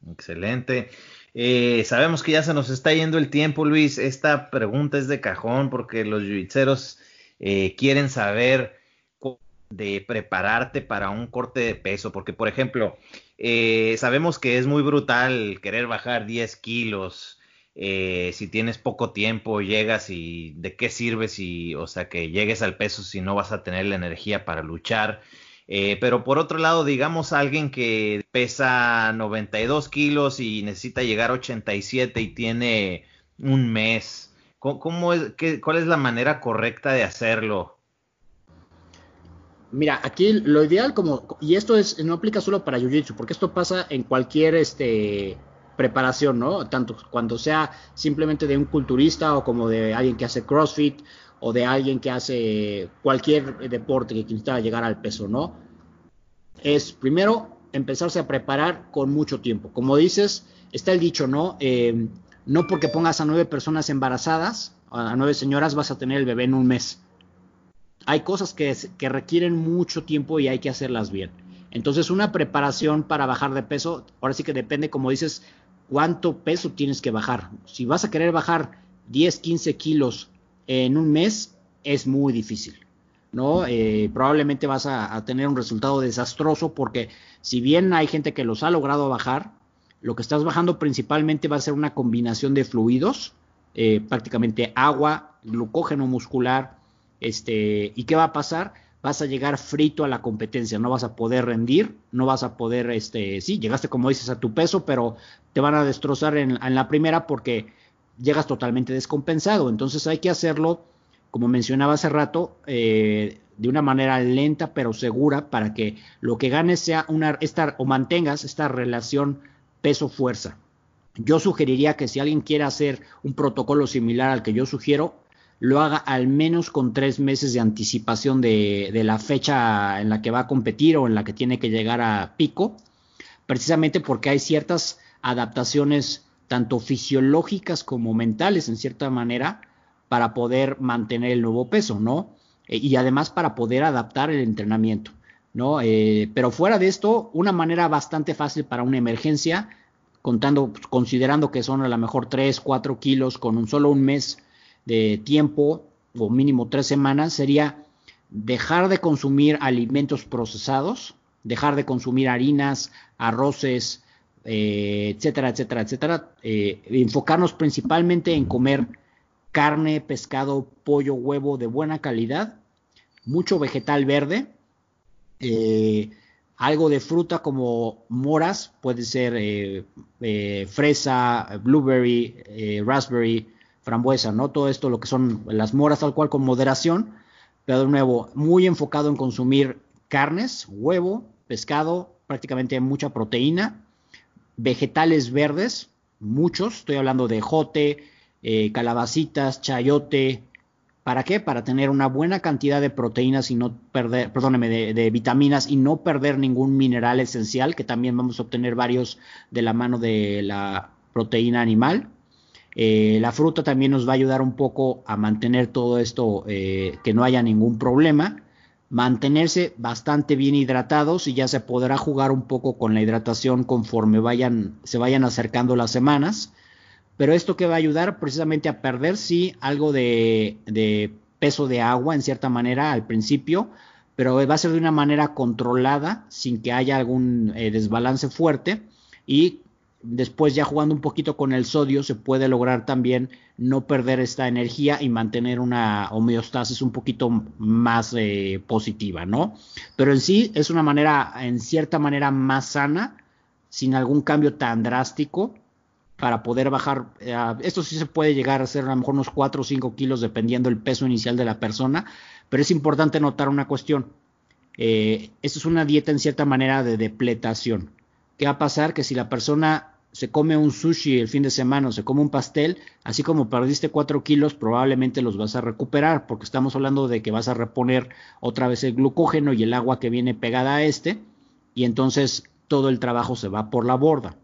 excelente. Eh, sabemos que ya se nos está yendo el tiempo, Luis. Esta pregunta es de cajón porque los yuicheros eh, quieren saber de prepararte para un corte de peso, porque por ejemplo, eh, sabemos que es muy brutal querer bajar 10 kilos, eh, si tienes poco tiempo, llegas y de qué sirve si, o sea, que llegues al peso si no vas a tener la energía para luchar. Eh, pero por otro lado, digamos alguien que pesa 92 kilos y necesita llegar a 87 y tiene un mes, ¿cómo, es, qué, ¿cuál es la manera correcta de hacerlo? Mira, aquí lo ideal como, y esto es, no aplica solo para Jiu-Jitsu, porque esto pasa en cualquier este, preparación, ¿no? Tanto cuando sea simplemente de un culturista o como de alguien que hace CrossFit o de alguien que hace cualquier deporte que quiera llegar al peso, ¿no? Es primero empezarse a preparar con mucho tiempo. Como dices, está el dicho, ¿no? Eh, no porque pongas a nueve personas embarazadas, a nueve señoras, vas a tener el bebé en un mes hay cosas que, requieren mucho tiempo y hay que hacerlas bien. Entonces, una preparación para bajar de peso, ahora sí que depende, como dices, cuánto peso tienes que bajar. Si vas a querer bajar 10, 15 kilos en un mes, es muy difícil. ¿no? Eh, probablemente vas a, tener un resultado desastroso porque si bien hay gente que los ha logrado bajar, lo que estás bajando principalmente va a ser una combinación de fluidos, eh, prácticamente agua, glucógeno muscular, este, ¿Y qué va a pasar? Vas a llegar frito a la competencia, no vas a poder rendir, no vas a poder, este, sí, llegaste como dices a tu peso, pero te van a destrozar en, la primera porque llegas totalmente descompensado. Entonces hay que hacerlo, como mencionaba hace rato, eh, de una manera lenta pero segura para que lo que ganes sea una, esta, o mantengas esta relación peso-fuerza. Yo sugeriría que si alguien quiere hacer un protocolo similar al que yo sugiero, lo haga al menos con tres meses de anticipación de, la fecha en la que va a competir o en la que tiene que llegar a pico, precisamente porque hay ciertas adaptaciones tanto fisiológicas como mentales en cierta manera para poder mantener el nuevo peso, ¿no? E, y además para poder adaptar el entrenamiento, ¿no? Eh, pero fuera de esto, una manera bastante fácil para una emergencia, contando, considerando que son a lo mejor 3, 4 kilos con un solo un mes de tiempo, o mínimo tres semanas, sería dejar de consumir alimentos procesados, dejar de consumir harinas, arroces, eh, etcétera, etcétera, etcétera. Eh, enfocarnos principalmente en comer carne, pescado, pollo, huevo de buena calidad, mucho vegetal verde, eh, algo de fruta como moras, puede ser fresa, blueberry, raspberry, frambuesa, ¿no? Todo esto, lo que son las moras tal cual con moderación, pero de nuevo, muy enfocado en consumir carnes, huevo, pescado, prácticamente mucha proteína, vegetales verdes, muchos, estoy hablando de jote, eh, calabacitas, chayote, ¿para qué? Para tener una buena cantidad de proteínas y no perder, perdóneme, de, vitaminas y no perder ningún mineral esencial, que también vamos a obtener varios de la mano de la proteína animal. Eh, la fruta también nos va a ayudar un poco a mantener todo esto, eh, que no haya ningún problema. Mantenerse bastante bien hidratados y ya se podrá jugar un poco con la hidratación conforme vayan, se vayan acercando las semanas. Pero esto que va a ayudar precisamente a perder, sí, algo de, peso de agua en cierta manera al principio, pero va a ser de una manera controlada, sin que haya algún eh, desbalance fuerte y después ya jugando un poquito con el sodio se puede lograr también no perder esta energía y mantener una homeostasis un poquito más eh, positiva, ¿no? Pero en sí es una manera, en cierta manera, más sana, sin algún cambio tan drástico para poder bajar, eh, esto sí se puede llegar a ser a lo mejor unos 4 o 5 kilos dependiendo del peso inicial de la persona, pero es importante notar una cuestión. Eh, esto es una dieta en cierta manera de depletación. ¿Qué va a pasar? Que si la persona se come un sushi el fin de semana o se come un pastel, así como perdiste 4 kilos, probablemente los vas a recuperar, porque estamos hablando de que vas a reponer otra vez el glucógeno y el agua que viene pegada a este, y entonces todo el trabajo se va por la borda,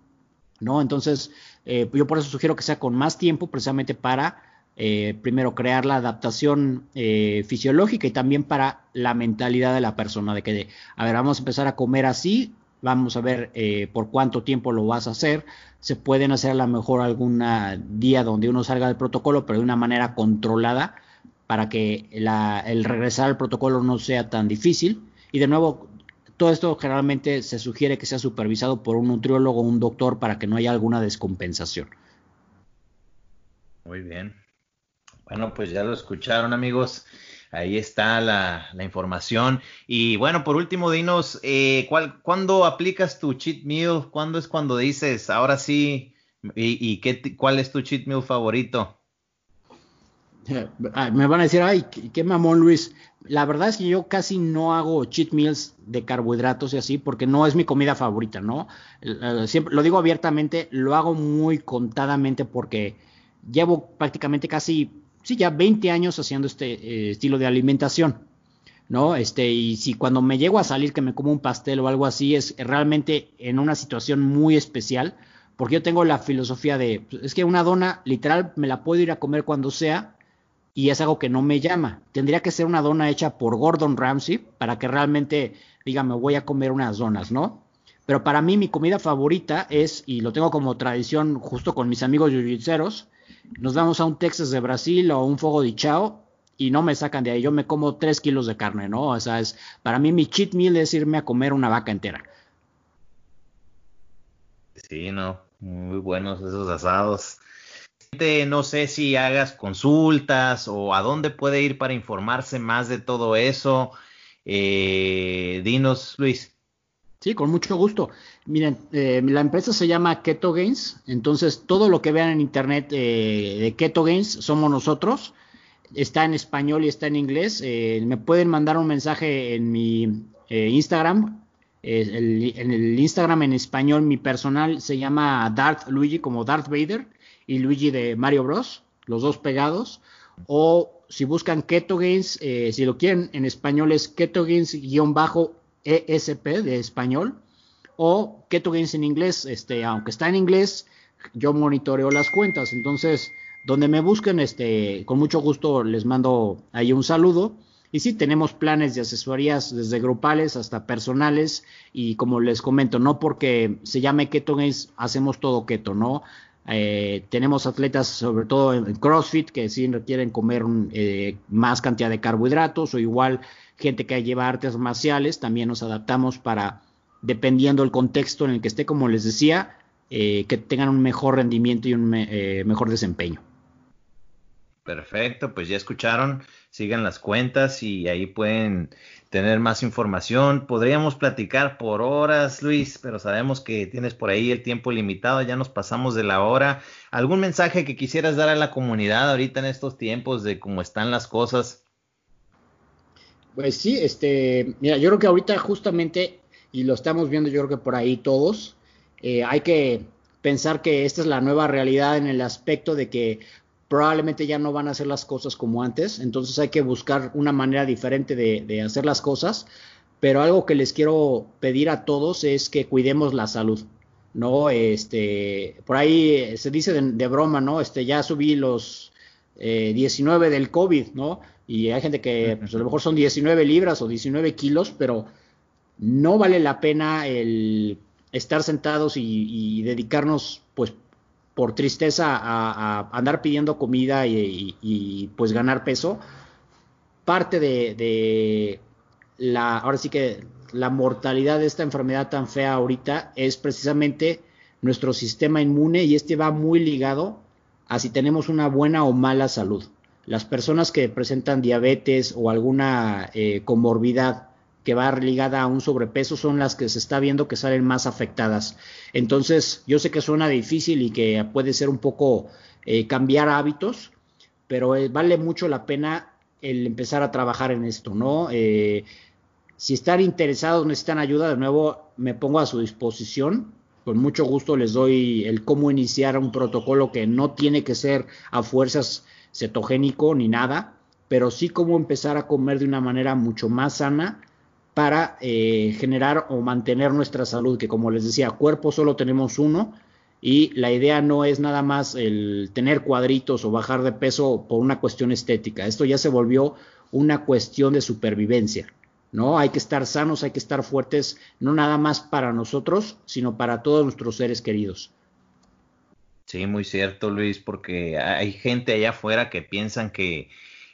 ¿no? Entonces, eh, yo por eso sugiero que sea con más tiempo, precisamente para, eh, primero, crear la adaptación eh, fisiológica y también para la mentalidad de la persona, de que, a ver, vamos a empezar a comer así, Vamos a ver eh, por cuánto tiempo lo vas a hacer. Se pueden hacer a lo mejor algún día donde uno salga del protocolo, pero de una manera controlada para que el regresar al protocolo no sea tan difícil. Y de nuevo, todo esto generalmente se sugiere que sea supervisado por un nutriólogo o un doctor para que no haya alguna descompensación. Muy bien. Bueno, pues ya lo escucharon amigos. Ahí está la, información. Y bueno, por último, dinos, eh, ¿cuál, ¿cuándo aplicas tu cheat meal? ¿Cuándo es cuando dices, ahora sí, y, qué, cuál es tu cheat meal favorito? *laughs* Ah, me van a decir, ay, qué, mamón Luis. La verdad es que yo casi no hago cheat meals de carbohidratos y así, porque no es mi comida favorita, ¿no? Siempre, lo digo abiertamente, lo hago muy contadamente porque llevo prácticamente casi sí, ya 20 años haciendo este eh, estilo de alimentación, ¿no? Este, y si cuando me llego a salir que me como un pastel o algo así, es realmente en una situación muy especial, porque yo tengo la filosofía de, pues, es que una dona literal me la puedo ir a comer cuando sea y es algo que no me llama. Tendría que ser una dona hecha por Gordon Ramsay para que realmente diga, me voy a comer unas donas, ¿no? Pero para mí mi comida favorita es, y lo tengo como tradición justo con mis amigos yujitseros, nos vamos a un Texas de Brasil o un Fogo de Chao y no me sacan de ahí. Yo me como tres kilos de carne, ¿no? O sea, es, para mí mi cheat meal es irme a comer una vaca entera. Sí, no, muy buenos esos asados. No sé si hagas consultas o a dónde puede ir para informarse más de todo eso. Eh, dinos, Luis. Sí, con mucho gusto. Miren, eh, la empresa se llama Keto Gains, entonces todo lo que vean en internet eh, de Keto Gains somos nosotros. Está en español y está en inglés. Eh, me pueden mandar un mensaje en mi Instagram. en el Instagram en español mi personal se llama Darth Luigi como Darth Vader y Luigi de Mario Bros. Los dos pegados. O si buscan Keto Gains, si lo quieren en español es Keto Gains-bajo ESP de español o Keto Gains en inglés, este, aunque está en inglés, yo monitoreo las cuentas, entonces donde me busquen, este, con mucho gusto les mando ahí un saludo. Y sí, tenemos planes de asesorías desde grupales hasta personales y como les comento, no porque se llame Keto Gains hacemos todo keto, ¿no? Eh, tenemos atletas, sobre todo en CrossFit, que sí requieren comer eh, más cantidad de carbohidratos o igual gente que lleva artes marciales, también nos adaptamos para, dependiendo del contexto en el que esté, como les decía, eh, que tengan un mejor rendimiento y un mejor desempeño. Perfecto, pues ya escucharon, sigan las cuentas y ahí pueden tener más información. Podríamos platicar por horas, Luis, pero sabemos que tienes por ahí el tiempo limitado, ya nos pasamos de la hora. ¿Algún mensaje que quisieras dar a la comunidad ahorita en estos tiempos de cómo están las cosas? Pues sí, este, mira, yo creo que ahorita justamente, y lo estamos viendo yo creo que por ahí todos, eh, hay que pensar que esta es la nueva realidad en el aspecto de que probablemente ya no van a hacer las cosas como antes, entonces hay que buscar una manera diferente de, hacer las cosas, pero algo que les quiero pedir a todos es que cuidemos la salud, ¿no? Este, por ahí se dice de, broma, ¿no? Este, ya subí los 19 eh, del COVID, ¿no? Y hay gente que pues, a lo mejor son 19 libras o 19 kilos, pero no vale la pena el estar sentados y, dedicarnos, pues, por tristeza a, andar pidiendo comida y, pues ganar peso, parte de, la, ahora sí que la mortalidad de esta enfermedad tan fea ahorita es precisamente nuestro sistema inmune y este va muy ligado a si tenemos una buena o mala salud. Las personas que presentan diabetes o alguna eh, comorbidad que va ligada a un sobrepeso son las que se está viendo que salen más afectadas. Entonces, yo sé que suena difícil y que puede ser un poco eh, cambiar hábitos, pero eh, vale mucho la pena el empezar a trabajar en esto, ¿no? Eh, si están interesados, necesitan ayuda, de nuevo me pongo a su disposición. con mucho gusto les doy el cómo iniciar un protocolo que no tiene que ser a fuerzas cetogénico ni nada, pero sí cómo empezar a comer de una manera mucho más sana para eh, generar o mantener nuestra salud, que como les decía, cuerpo solo tenemos uno y la idea no es nada más el tener cuadritos o bajar de peso por una cuestión estética, esto ya se volvió una cuestión de supervivencia. ¿no? Hay que estar sanos, hay que estar fuertes, no nada más para nosotros, sino para todos nuestros seres queridos. Sí, muy cierto, Luis, porque hay gente allá afuera que piensan que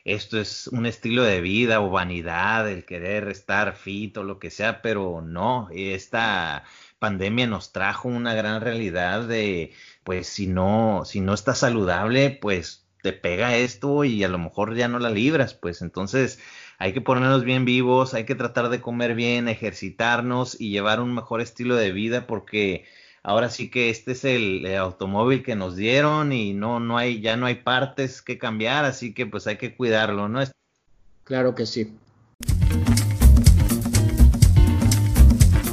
esto es un estilo de vida o vanidad, el querer estar fit o lo que sea, pero no, esta pandemia nos trajo una gran realidad de, pues, si no, si no estás saludable, pues te pega esto y a lo mejor ya no la libras, pues entonces hay que ponernos bien vivos, hay que tratar de comer bien, ejercitarnos y llevar un mejor estilo de vida porque ahora sí que este es el, automóvil que nos dieron y no, no hay, ya no hay partes que cambiar, así que pues hay que cuidarlo, ¿no? Claro que sí.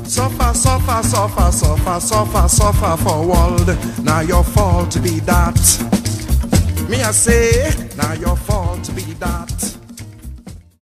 Suffer, suffer, suffer, suffer, suffer, suffer for world. Now your fault be that. Me I say, now your fault be that.